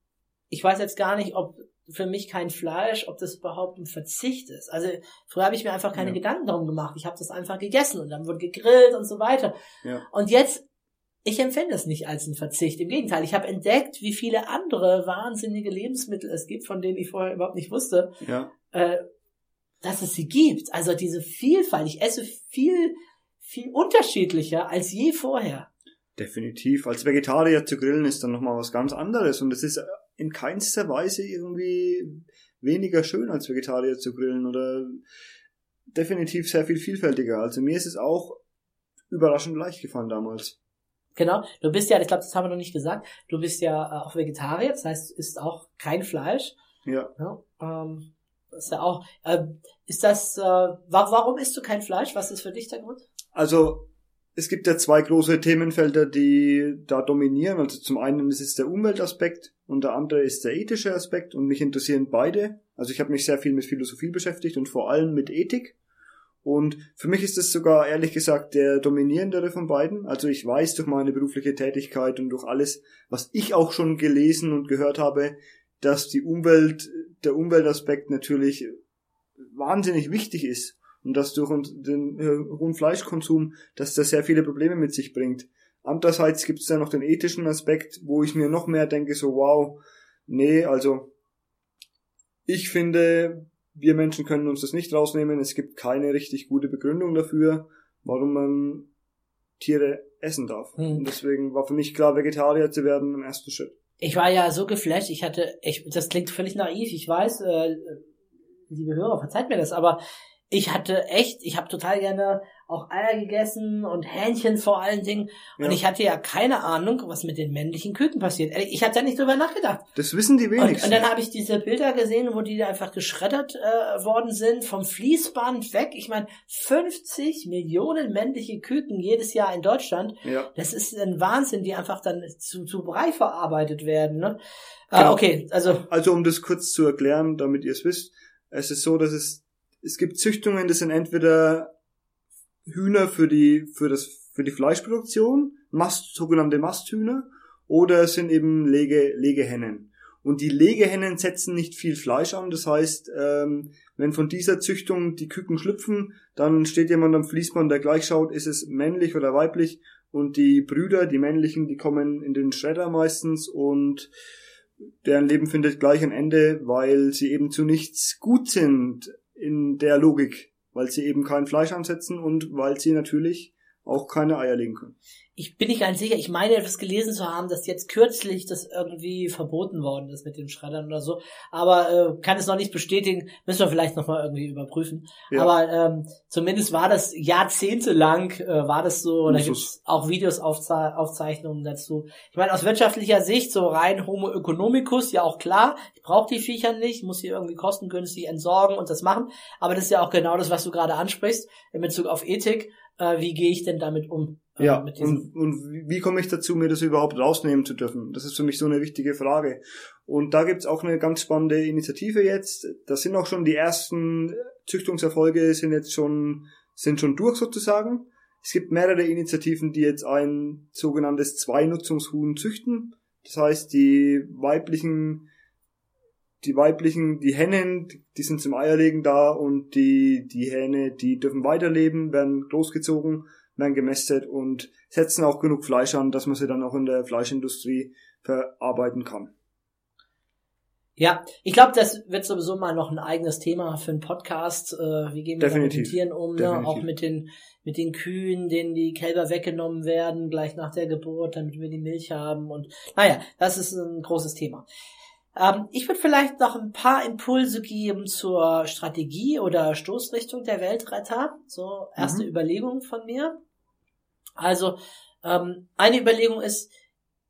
ich weiß jetzt gar nicht, ob für mich kein Fleisch, ob das überhaupt ein Verzicht ist. Also früher habe ich mir einfach keine ja. Gedanken darum gemacht. Ich habe das einfach gegessen und dann wurde gegrillt und so weiter. Ja. Und jetzt ich empfinde es nicht als einen Verzicht. Im Gegenteil, ich habe entdeckt, wie viele andere wahnsinnige Lebensmittel es gibt, von denen ich vorher überhaupt nicht wusste, ja. äh, dass es sie gibt. Also diese Vielfalt. Ich esse viel, viel unterschiedlicher als je vorher. Definitiv. Als Vegetarier zu grillen ist dann nochmal was ganz anderes. Und es ist in keinster Weise irgendwie weniger schön als Vegetarier zu grillen oder definitiv sehr viel vielfältiger. Also mir ist es auch überraschend leicht gefallen damals. Genau. Du bist ja, ich glaube, das haben wir noch nicht gesagt, du bist ja äh, auch Vegetarier, das heißt, isst auch kein Fleisch. Ja. ja ähm, ist ja auch, äh, ist das, äh, warum isst du kein Fleisch? Was ist für dich der Grund? Also, es gibt ja zwei große Themenfelder, die da dominieren. Also zum einen ist es der Umweltaspekt und der andere ist der ethische Aspekt und mich interessieren beide. Also ich habe mich sehr viel mit Philosophie beschäftigt und vor allem mit Ethik. Und für mich ist es sogar ehrlich gesagt der dominierendere von beiden. Also ich weiß durch meine berufliche Tätigkeit und durch alles, was ich auch schon gelesen und gehört habe, dass die Umwelt, der Umweltaspekt natürlich wahnsinnig wichtig ist und dass durch den hohen Fleischkonsum, dass das sehr viele Probleme mit sich bringt. Andererseits gibt es da noch den ethischen Aspekt, wo ich mir noch mehr denke, so wow, nee, also ich finde, wir Menschen können uns das nicht rausnehmen. Es gibt keine richtig gute Begründung dafür, warum man Tiere essen darf. Hm. Und deswegen war für mich klar, Vegetarier zu werden im ersten Schritt. Ich war ja so geflasht, ich hatte, ich, das klingt völlig naiv, ich weiß, äh, liebe Hörer, verzeiht mir das, aber ich hatte echt, ich habe total gerne auch Eier gegessen und Hähnchen vor allen Dingen. Und ja. ich hatte ja keine Ahnung, was mit den männlichen Küken passiert. Ich hatte da nicht drüber nachgedacht. Das wissen die wenigsten. Und, und dann habe ich diese Bilder gesehen, wo die einfach geschreddert äh, worden sind, vom Fließband weg. Ich meine, 50 Millionen männliche Küken jedes Jahr in Deutschland. Ja. Das ist ein Wahnsinn, die einfach dann zu, zu Brei verarbeitet werden. Ne? Ah, genau. okay, also. Also um das kurz zu erklären, damit ihr es wisst. Es ist so, dass es es gibt Züchtungen, das sind entweder Hühner für die, für das, für die Fleischproduktion, Mast, sogenannte Masthühner, oder es sind eben Lege, Legehennen. Und die Legehennen setzen nicht viel Fleisch an, das heißt, ähm, wenn von dieser Züchtung die Küken schlüpfen, dann steht jemand am Fließband, der gleich schaut, ist es männlich oder weiblich, und die Brüder, die männlichen, die kommen in den Schredder meistens und deren Leben findet gleich ein Ende, weil sie eben zu nichts gut sind in der Logik, weil sie eben kein Fleisch ansetzen und weil sie natürlich auch keine Eier legen können ich bin nicht ganz sicher, ich meine etwas gelesen zu haben, dass jetzt kürzlich das irgendwie verboten worden ist mit den Schreddern oder so, aber äh, kann es noch nicht bestätigen, müssen wir vielleicht nochmal irgendwie überprüfen. Ja. Aber ähm, zumindest war das jahrzehntelang, äh, war das so, da gibt es auch Videos, Aufze Aufzeichnungen dazu. Ich meine, aus wirtschaftlicher Sicht, so rein Homo economicus, ja auch klar, ich brauche die Viecher nicht, muss sie irgendwie kostengünstig entsorgen und das machen, aber das ist ja auch genau das, was du gerade ansprichst, in Bezug auf Ethik, äh, wie gehe ich denn damit um? Äh, ja, und, und wie komme ich dazu, mir das überhaupt rausnehmen zu dürfen? Das ist für mich so eine wichtige Frage. Und da gibt's auch eine ganz spannende Initiative jetzt. Da sind auch schon die ersten Züchtungserfolge sind jetzt schon, sind schon durch sozusagen. Es gibt mehrere Initiativen, die jetzt ein sogenanntes Zweinutzungshuhn züchten. Das heißt, die weiblichen, die weiblichen, die Hennen, die sind zum Eierlegen da und die, die Hähne, die dürfen weiterleben, werden großgezogen werden gemästet und setzen auch genug Fleisch an, dass man sie dann auch in der Fleischindustrie verarbeiten kann. Ja, ich glaube, das wird sowieso mal noch ein eigenes Thema für einen Podcast. Äh, wie gehen wir Definitiv. mit den Tieren um? Ne? Auch mit den mit den Kühen, denen die Kälber weggenommen werden gleich nach der Geburt, damit wir die Milch haben. Und naja, das ist ein großes Thema. Ähm, ich würde vielleicht noch ein paar Impulse geben zur Strategie oder Stoßrichtung der Weltretter. So, erste mhm. Überlegung von mir. Also, ähm, eine Überlegung ist,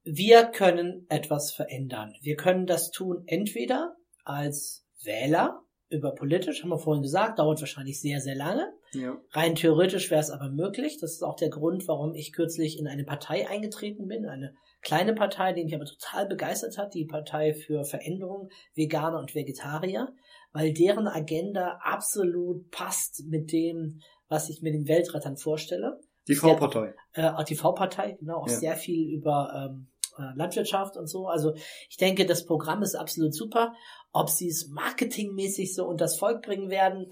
wir können etwas verändern. Wir können das tun entweder als Wähler über politisch, haben wir vorhin gesagt, dauert wahrscheinlich sehr, sehr lange. Ja. Rein theoretisch wäre es aber möglich. Das ist auch der Grund, warum ich kürzlich in eine Partei eingetreten bin, eine kleine Partei, die mich aber total begeistert hat, die Partei für Veränderung, Veganer und Vegetarier, weil deren Agenda absolut passt mit dem, was ich mir den Weltrettern vorstelle. Die V-Partei. Äh, die V-Partei, genau, auch ja. sehr viel über ähm, äh, Landwirtschaft und so. Also ich denke, das Programm ist absolut super. Ob sie es marketingmäßig so unter das Volk bringen werden,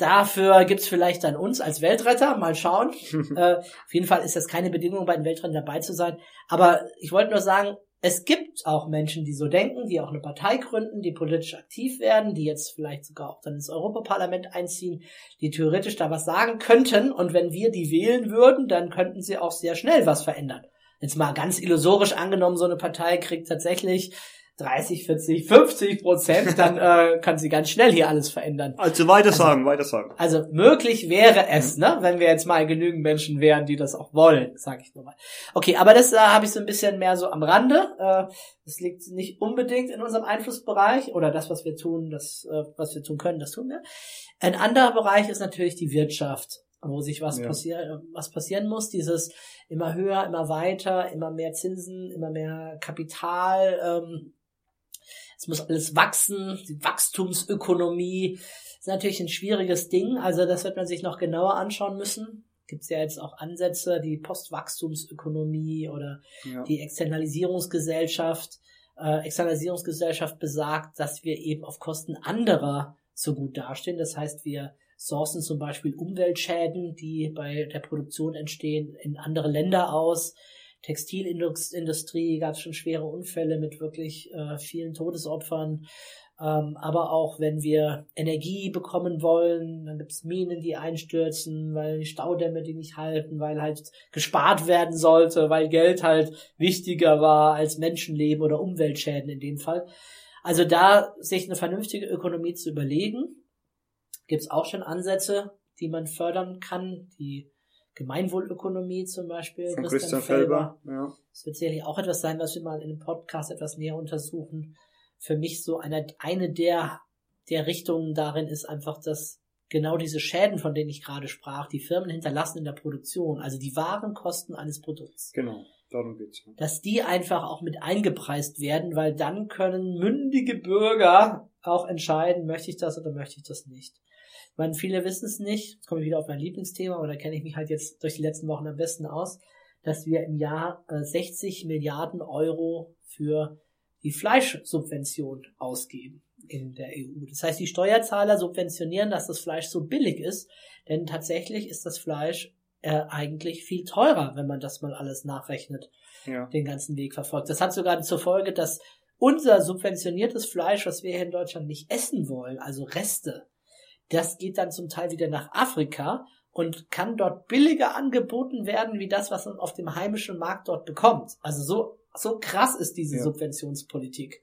Dafür gibt's vielleicht dann uns als Weltretter, mal schauen. äh, auf jeden Fall ist das keine Bedingung, bei den Weltrettern dabei zu sein. Aber ich wollte nur sagen, es gibt auch Menschen, die so denken, die auch eine Partei gründen, die politisch aktiv werden, die jetzt vielleicht sogar auch dann ins Europaparlament einziehen, die theoretisch da was sagen könnten. Und wenn wir die wählen würden, dann könnten sie auch sehr schnell was verändern. Jetzt mal ganz illusorisch angenommen, so eine Partei kriegt tatsächlich 30, 40, 50 Prozent, dann äh, kann sie ganz schnell hier alles verändern. Also weiter sagen, also, weiter sagen. Also möglich wäre es, ne, wenn wir jetzt mal genügend Menschen wären, die das auch wollen, sage ich nur mal. Okay, aber das äh, habe ich so ein bisschen mehr so am Rande. Äh, das liegt nicht unbedingt in unserem Einflussbereich oder das, was wir tun, das, äh, was wir tun können, das tun wir. Ein anderer Bereich ist natürlich die Wirtschaft wo sich was, ja. passier was passieren muss. Dieses immer höher, immer weiter, immer mehr Zinsen, immer mehr Kapital. Ähm, es muss alles wachsen, die Wachstumsökonomie ist natürlich ein schwieriges Ding. Also das wird man sich noch genauer anschauen müssen. Gibt es ja jetzt auch Ansätze, die Postwachstumsökonomie oder ja. die Externalisierungsgesellschaft. Äh, Externalisierungsgesellschaft besagt, dass wir eben auf Kosten anderer so gut dastehen. Das heißt, wir sourcen zum Beispiel Umweltschäden, die bei der Produktion entstehen, in andere Länder aus. Textilindustrie gab es schon schwere Unfälle mit wirklich äh, vielen Todesopfern. Ähm, aber auch wenn wir Energie bekommen wollen, dann gibt es Minen, die einstürzen, weil die Staudämme die nicht halten, weil halt gespart werden sollte, weil Geld halt wichtiger war als Menschenleben oder Umweltschäden in dem Fall. Also da sich eine vernünftige Ökonomie zu überlegen, gibt es auch schon Ansätze, die man fördern kann, die Gemeinwohlökonomie zum Beispiel. Von Christian, Christian Felber. Felber. Ja. Das wird sicherlich auch etwas sein, was wir mal in einem Podcast etwas näher untersuchen. Für mich so eine, eine der, der Richtungen darin ist einfach, dass genau diese Schäden, von denen ich gerade sprach, die Firmen hinterlassen in der Produktion, also die Warenkosten eines Produkts. Genau. Darum geht's. Dass die einfach auch mit eingepreist werden, weil dann können mündige Bürger auch entscheiden, möchte ich das oder möchte ich das nicht meine, viele wissen es nicht. Jetzt komme ich wieder auf mein Lieblingsthema, aber da kenne ich mich halt jetzt durch die letzten Wochen am besten aus, dass wir im Jahr äh, 60 Milliarden Euro für die Fleischsubvention ausgeben in der EU. Das heißt, die Steuerzahler subventionieren, dass das Fleisch so billig ist, denn tatsächlich ist das Fleisch äh, eigentlich viel teurer, wenn man das mal alles nachrechnet, ja. den ganzen Weg verfolgt. Das hat sogar zur Folge, dass unser subventioniertes Fleisch, was wir hier in Deutschland nicht essen wollen, also Reste, das geht dann zum Teil wieder nach Afrika und kann dort billiger angeboten werden, wie das, was man auf dem heimischen Markt dort bekommt. Also so, so krass ist diese ja. Subventionspolitik.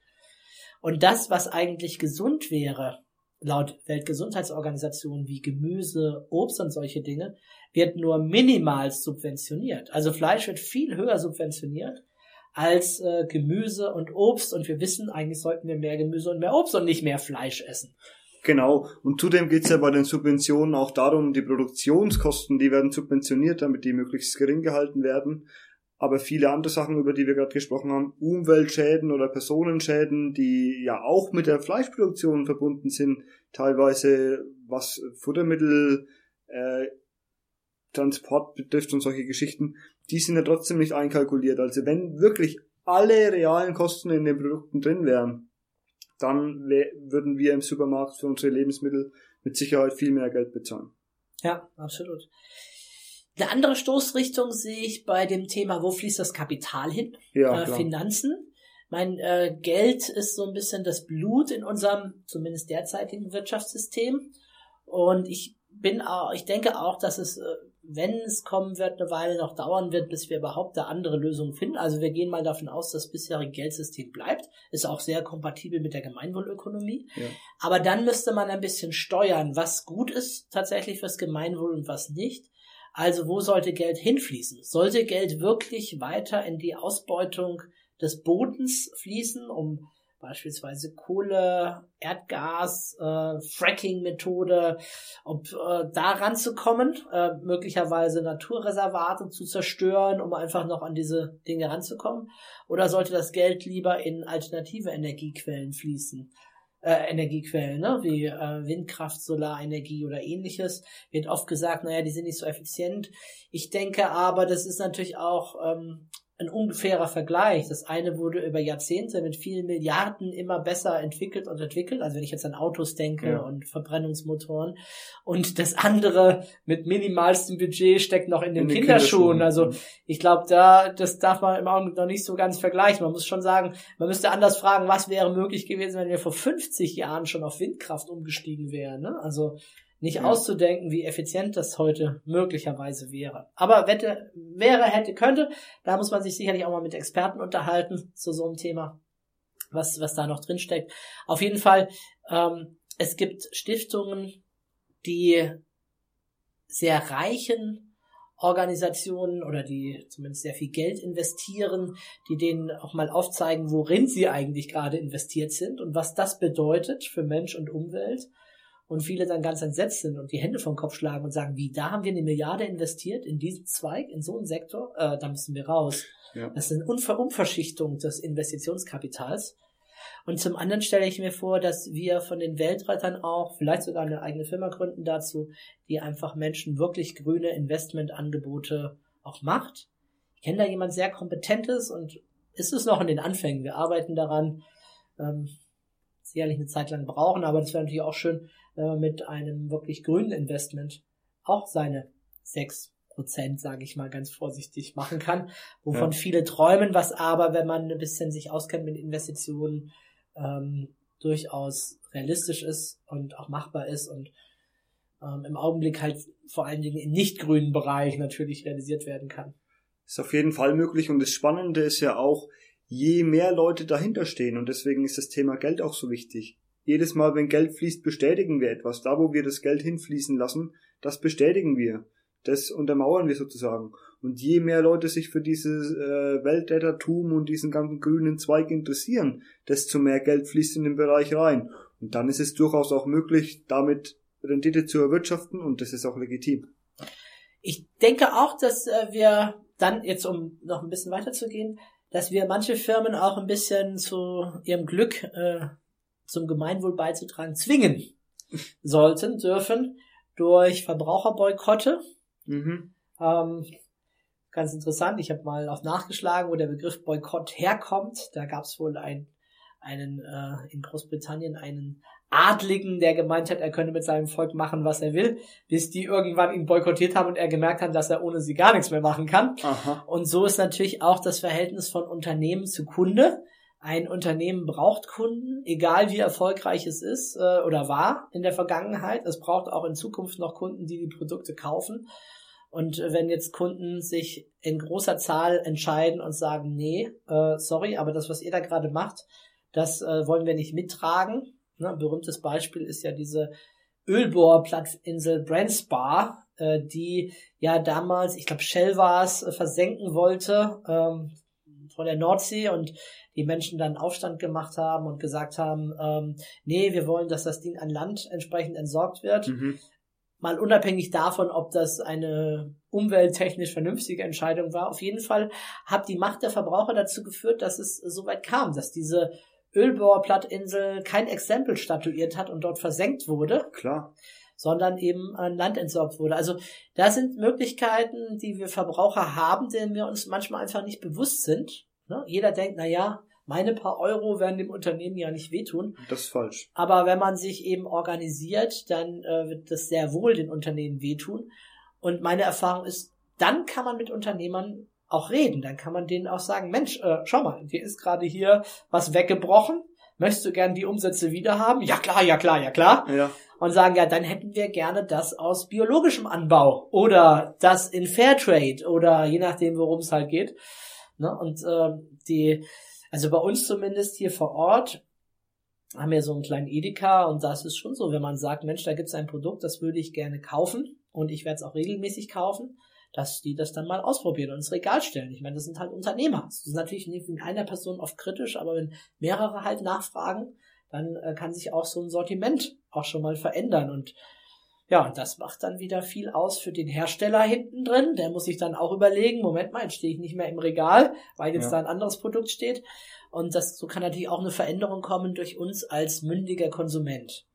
Und das, was eigentlich gesund wäre, laut Weltgesundheitsorganisationen wie Gemüse, Obst und solche Dinge, wird nur minimal subventioniert. Also Fleisch wird viel höher subventioniert als äh, Gemüse und Obst und wir wissen, eigentlich sollten wir mehr Gemüse und mehr Obst und nicht mehr Fleisch essen. Genau. Und zudem geht es ja bei den Subventionen auch darum, die Produktionskosten, die werden subventioniert, damit die möglichst gering gehalten werden. Aber viele andere Sachen, über die wir gerade gesprochen haben, Umweltschäden oder Personenschäden, die ja auch mit der Fleischproduktion verbunden sind, teilweise was Futtermittel, äh, Transport betrifft und solche Geschichten, die sind ja trotzdem nicht einkalkuliert. Also wenn wirklich alle realen Kosten in den Produkten drin wären, dann würden wir im Supermarkt für unsere Lebensmittel mit Sicherheit viel mehr Geld bezahlen. Ja, absolut. Eine andere Stoßrichtung sehe ich bei dem Thema, wo fließt das Kapital hin? Ja, äh, Finanzen. Mein äh, Geld ist so ein bisschen das Blut in unserem, zumindest derzeitigen Wirtschaftssystem. Und ich bin auch, ich denke auch, dass es äh, wenn es kommen wird, eine Weile noch dauern wird, bis wir überhaupt eine andere Lösung finden. Also wir gehen mal davon aus, das bisherige Geldsystem bleibt. Ist auch sehr kompatibel mit der Gemeinwohlökonomie. Ja. Aber dann müsste man ein bisschen steuern, was gut ist tatsächlich fürs Gemeinwohl und was nicht. Also wo sollte Geld hinfließen? Sollte Geld wirklich weiter in die Ausbeutung des Bodens fließen, um beispielsweise Kohle, Erdgas, äh, Fracking-Methode, ob äh, da ranzukommen, äh, möglicherweise Naturreservate zu zerstören, um einfach noch an diese Dinge ranzukommen, oder sollte das Geld lieber in alternative Energiequellen fließen? Äh, Energiequellen, ne? wie äh, Windkraft, Solarenergie oder ähnliches, wird oft gesagt, naja, die sind nicht so effizient. Ich denke aber, das ist natürlich auch ähm, ein ungefährer Vergleich. Das eine wurde über Jahrzehnte mit vielen Milliarden immer besser entwickelt und entwickelt. Also wenn ich jetzt an Autos denke ja. und Verbrennungsmotoren. Und das andere mit minimalstem Budget steckt noch in den, in den Kinderschuhen. Also ich glaube, da, das darf man im Augenblick noch nicht so ganz vergleichen. Man muss schon sagen, man müsste anders fragen, was wäre möglich gewesen, wenn wir vor 50 Jahren schon auf Windkraft umgestiegen wären. Ne? Also nicht ja. auszudenken, wie effizient das heute möglicherweise wäre. Aber wette, wäre, hätte, könnte, da muss man sich sicherlich auch mal mit Experten unterhalten zu so einem Thema, was, was da noch drin steckt. Auf jeden Fall, ähm, es gibt Stiftungen, die sehr reichen Organisationen oder die zumindest sehr viel Geld investieren, die denen auch mal aufzeigen, worin sie eigentlich gerade investiert sind und was das bedeutet für Mensch und Umwelt und viele dann ganz entsetzt sind und die Hände vom Kopf schlagen und sagen, wie, da haben wir eine Milliarde investiert in diesen Zweig, in so einen Sektor, äh, da müssen wir raus. Ja. Das ist eine Unver Umverschichtung des Investitionskapitals. Und zum anderen stelle ich mir vor, dass wir von den Weltrettern auch vielleicht sogar eine eigene Firma gründen dazu, die einfach Menschen wirklich grüne Investmentangebote auch macht. Ich kenne da jemand sehr kompetentes und ist es noch in den Anfängen. Wir arbeiten daran, ähm, sicherlich eine Zeit lang brauchen, aber das wäre natürlich auch schön, wenn man mit einem wirklich grünen Investment auch seine sechs Prozent, sage ich mal ganz vorsichtig, machen kann, wovon ja. viele träumen, was aber, wenn man ein bisschen sich auskennt mit Investitionen, ähm, durchaus realistisch ist und auch machbar ist und ähm, im Augenblick halt vor allen Dingen im nicht grünen Bereich natürlich realisiert werden kann. Ist auf jeden Fall möglich und das Spannende ist ja auch, je mehr Leute dahinter stehen und deswegen ist das Thema Geld auch so wichtig. Jedes Mal, wenn Geld fließt, bestätigen wir etwas. Da, wo wir das Geld hinfließen lassen, das bestätigen wir. Das untermauern wir sozusagen. Und je mehr Leute sich für dieses äh, Weltrettertum und diesen ganzen grünen Zweig interessieren, desto mehr Geld fließt in den Bereich rein. Und dann ist es durchaus auch möglich, damit Rendite zu erwirtschaften und das ist auch legitim. Ich denke auch, dass äh, wir dann jetzt, um noch ein bisschen weiterzugehen, dass wir manche Firmen auch ein bisschen zu ihrem Glück äh, zum Gemeinwohl beizutragen zwingen sollten, dürfen durch Verbraucherboykotte Mhm. Ähm, ganz interessant, ich habe mal auch nachgeschlagen, wo der Begriff Boykott herkommt. Da gab es wohl ein, einen äh, in Großbritannien einen Adligen, der gemeint hat, er könne mit seinem Volk machen, was er will, bis die irgendwann ihn boykottiert haben und er gemerkt hat, dass er ohne sie gar nichts mehr machen kann. Aha. Und so ist natürlich auch das Verhältnis von Unternehmen zu Kunde. Ein Unternehmen braucht Kunden, egal wie erfolgreich es ist äh, oder war in der Vergangenheit. Es braucht auch in Zukunft noch Kunden, die die Produkte kaufen. Und wenn jetzt Kunden sich in großer Zahl entscheiden und sagen, nee, äh, sorry, aber das, was ihr da gerade macht, das äh, wollen wir nicht mittragen. Ne, ein berühmtes Beispiel ist ja diese Ölbohrplattinsel Brandspar, äh, die ja damals, ich glaube Shell war es, äh, versenken wollte ähm, von der Nordsee und die Menschen dann Aufstand gemacht haben und gesagt haben, ähm, nee, wir wollen, dass das Ding an Land entsprechend entsorgt wird. Mhm mal unabhängig davon, ob das eine umwelttechnisch vernünftige Entscheidung war, auf jeden Fall hat die Macht der Verbraucher dazu geführt, dass es so weit kam, dass diese Ölbohrplattinsel kein Exempel statuiert hat und dort versenkt wurde. Klar. Sondern eben an Land entsorgt wurde. Also da sind Möglichkeiten, die wir Verbraucher haben, denen wir uns manchmal einfach nicht bewusst sind. Ne? Jeder denkt, na ja, meine paar Euro werden dem Unternehmen ja nicht wehtun. Das ist falsch. Aber wenn man sich eben organisiert, dann äh, wird das sehr wohl den Unternehmen wehtun. Und meine Erfahrung ist, dann kann man mit Unternehmern auch reden. Dann kann man denen auch sagen, Mensch, äh, schau mal, dir ist gerade hier was weggebrochen. Möchtest du gern die Umsätze wieder haben? Ja klar, ja klar, ja klar. Ja. Und sagen, ja, dann hätten wir gerne das aus biologischem Anbau oder das in Fairtrade oder je nachdem, worum es halt geht. Ne? Und äh, die also bei uns zumindest hier vor Ort haben wir so einen kleinen Edeka und das ist schon so, wenn man sagt, Mensch, da gibt es ein Produkt, das würde ich gerne kaufen und ich werde es auch regelmäßig kaufen, dass die das dann mal ausprobieren und ins Regal stellen. Ich meine, das sind halt Unternehmer. Das ist natürlich nicht in einer Person oft kritisch, aber wenn mehrere halt nachfragen, dann äh, kann sich auch so ein Sortiment auch schon mal verändern und ja, und das macht dann wieder viel aus für den Hersteller hinten drin. Der muss sich dann auch überlegen, Moment mal, jetzt stehe ich nicht mehr im Regal, weil jetzt ja. da ein anderes Produkt steht. Und das, so kann natürlich auch eine Veränderung kommen durch uns als mündiger Konsument.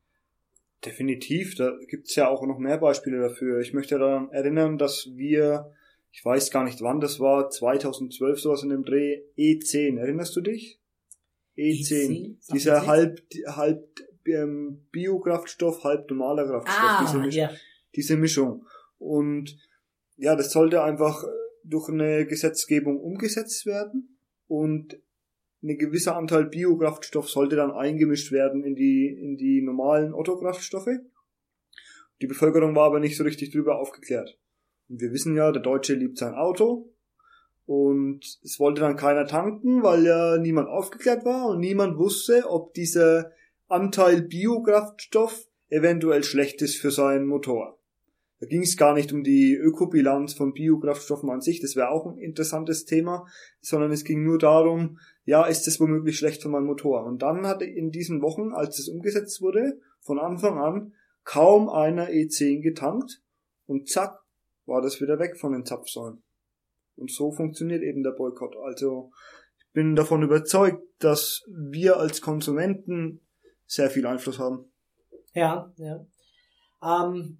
Definitiv, da gibt's ja auch noch mehr Beispiele dafür. Ich möchte daran erinnern, dass wir, ich weiß gar nicht wann das war, 2012 sowas in dem Dreh, E10, erinnerst du dich? E10, E10? dieser halb, halb ähm, Biokraftstoff, halb normaler Kraftstoff, ah, diese, Misch ja. diese Mischung. Und ja, das sollte einfach durch eine Gesetzgebung umgesetzt werden und ein gewisser Anteil Biokraftstoff sollte dann eingemischt werden in die, in die normalen Otto-Kraftstoffe. Die Bevölkerung war aber nicht so richtig drüber aufgeklärt. Und wir wissen ja, der Deutsche liebt sein Auto. Und es wollte dann keiner tanken, weil ja niemand aufgeklärt war und niemand wusste, ob dieser Anteil Biokraftstoff eventuell schlecht ist für seinen Motor. Da ging es gar nicht um die Ökobilanz von Biokraftstoffen an sich, das wäre auch ein interessantes Thema, sondern es ging nur darum, ja, ist das womöglich schlecht für meinen Motor? Und dann hatte in diesen Wochen, als es umgesetzt wurde, von Anfang an kaum einer E10 getankt und zack, war das wieder weg von den Zapfsäulen. Und so funktioniert eben der Boykott. Also bin davon überzeugt, dass wir als Konsumenten sehr viel Einfluss haben. Ja, ja. Ähm,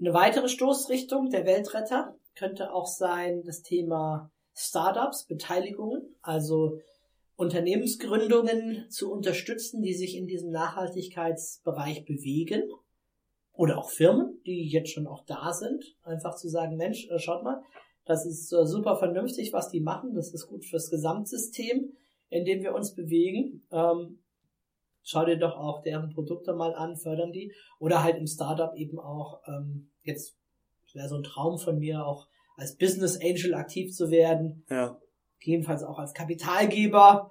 eine weitere Stoßrichtung der Weltretter könnte auch sein das Thema Startups, Beteiligungen, also Unternehmensgründungen zu unterstützen, die sich in diesem Nachhaltigkeitsbereich bewegen. Oder auch Firmen, die jetzt schon auch da sind. Einfach zu sagen, Mensch, äh, schaut mal, das ist äh, super vernünftig, was die machen. Das ist gut fürs Gesamtsystem, in dem wir uns bewegen. Ähm, schau dir doch auch deren Produkte mal an, fördern die. Oder halt im Startup eben auch, ähm, jetzt wäre so ein Traum von mir, auch als Business Angel aktiv zu werden. Ja. Gegebenenfalls auch als Kapitalgeber.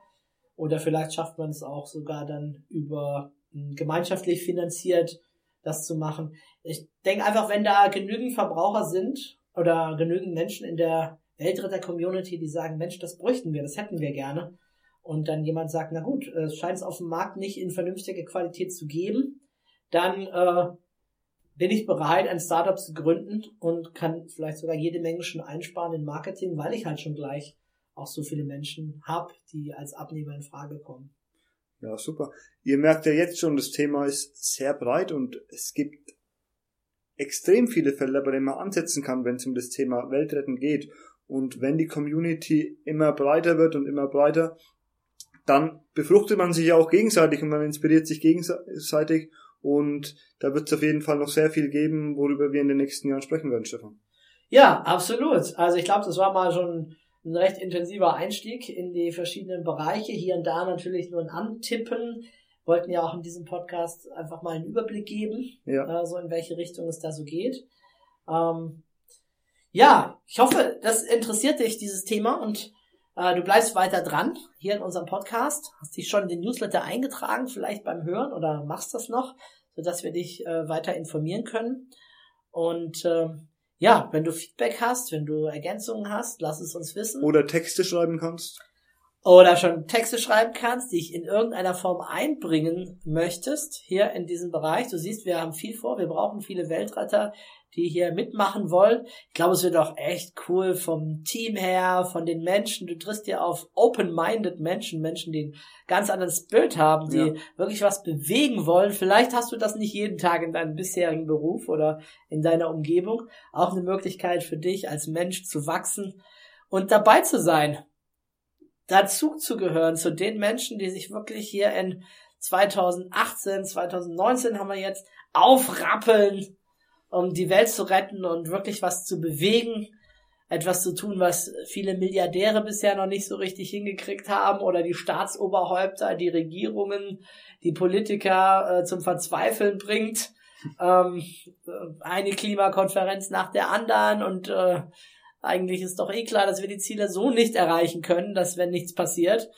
Oder vielleicht schafft man es auch sogar dann über gemeinschaftlich finanziert, das zu machen. Ich denke einfach, wenn da genügend Verbraucher sind oder genügend Menschen in der Weltretter-Community, die sagen, Mensch, das bräuchten wir, das hätten wir gerne. Und dann jemand sagt, na gut, es scheint es auf dem Markt nicht in vernünftige Qualität zu geben, dann äh, bin ich bereit, ein Startup zu gründen und kann vielleicht sogar jede Menge schon einsparen in Marketing, weil ich halt schon gleich auch so viele Menschen habe, die als Abnehmer in Frage kommen. Ja, super. Ihr merkt ja jetzt schon, das Thema ist sehr breit und es gibt extrem viele Felder, bei denen man ansetzen kann, wenn es um das Thema Weltretten geht. Und wenn die Community immer breiter wird und immer breiter, dann befruchtet man sich ja auch gegenseitig und man inspiriert sich gegenseitig und da wird es auf jeden Fall noch sehr viel geben, worüber wir in den nächsten Jahren sprechen werden, Stefan. Ja, absolut. Also ich glaube, das war mal schon ein recht intensiver Einstieg in die verschiedenen Bereiche. Hier und da natürlich nur ein Antippen. Wollten ja auch in diesem Podcast einfach mal einen Überblick geben, ja. äh, so in welche Richtung es da so geht. Ähm, ja, ich hoffe, das interessiert dich, dieses Thema, und äh, du bleibst weiter dran hier in unserem Podcast. Hast dich schon in den Newsletter eingetragen, vielleicht beim Hören oder machst das noch, sodass wir dich äh, weiter informieren können. Und äh, ja, wenn du Feedback hast, wenn du Ergänzungen hast, lass es uns wissen. Oder Texte schreiben kannst. Oder schon Texte schreiben kannst, die ich in irgendeiner Form einbringen möchtest, hier in diesem Bereich. Du siehst, wir haben viel vor, wir brauchen viele Weltretter, die hier mitmachen wollen. Ich glaube, es wird auch echt cool vom Team her, von den Menschen. Du triffst ja auf open-minded Menschen, Menschen, die ein ganz anderes Bild haben, die ja. wirklich was bewegen wollen. Vielleicht hast du das nicht jeden Tag in deinem bisherigen Beruf oder in deiner Umgebung. Auch eine Möglichkeit für dich als Mensch zu wachsen und dabei zu sein. Dazu zu gehören, zu den Menschen, die sich wirklich hier in 2018, 2019 haben wir jetzt aufrappeln, um die Welt zu retten und wirklich was zu bewegen, etwas zu tun, was viele Milliardäre bisher noch nicht so richtig hingekriegt haben oder die Staatsoberhäupter, die Regierungen, die Politiker äh, zum Verzweifeln bringt. Ähm, eine Klimakonferenz nach der anderen und äh, eigentlich ist doch eh klar, dass wir die Ziele so nicht erreichen können, dass wenn nichts passiert.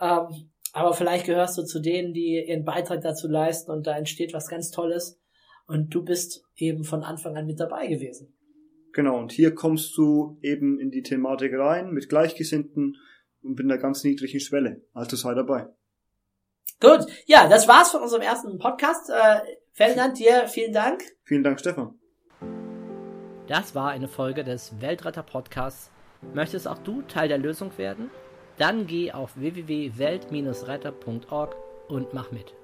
Ähm, aber vielleicht gehörst du zu denen, die ihren Beitrag dazu leisten und da entsteht was ganz Tolles. Und du bist eben von Anfang an mit dabei gewesen. Genau, und hier kommst du eben in die Thematik rein mit Gleichgesinnten und mit einer ganz niedrigen Schwelle. Also sei dabei. Gut, ja, das war's von unserem ersten Podcast. Äh, Ferdinand, dir vielen Dank. Vielen Dank, Stefan. Das war eine Folge des Weltretter Podcasts. Möchtest auch du Teil der Lösung werden? Dann geh auf www.welt-retter.org und mach mit.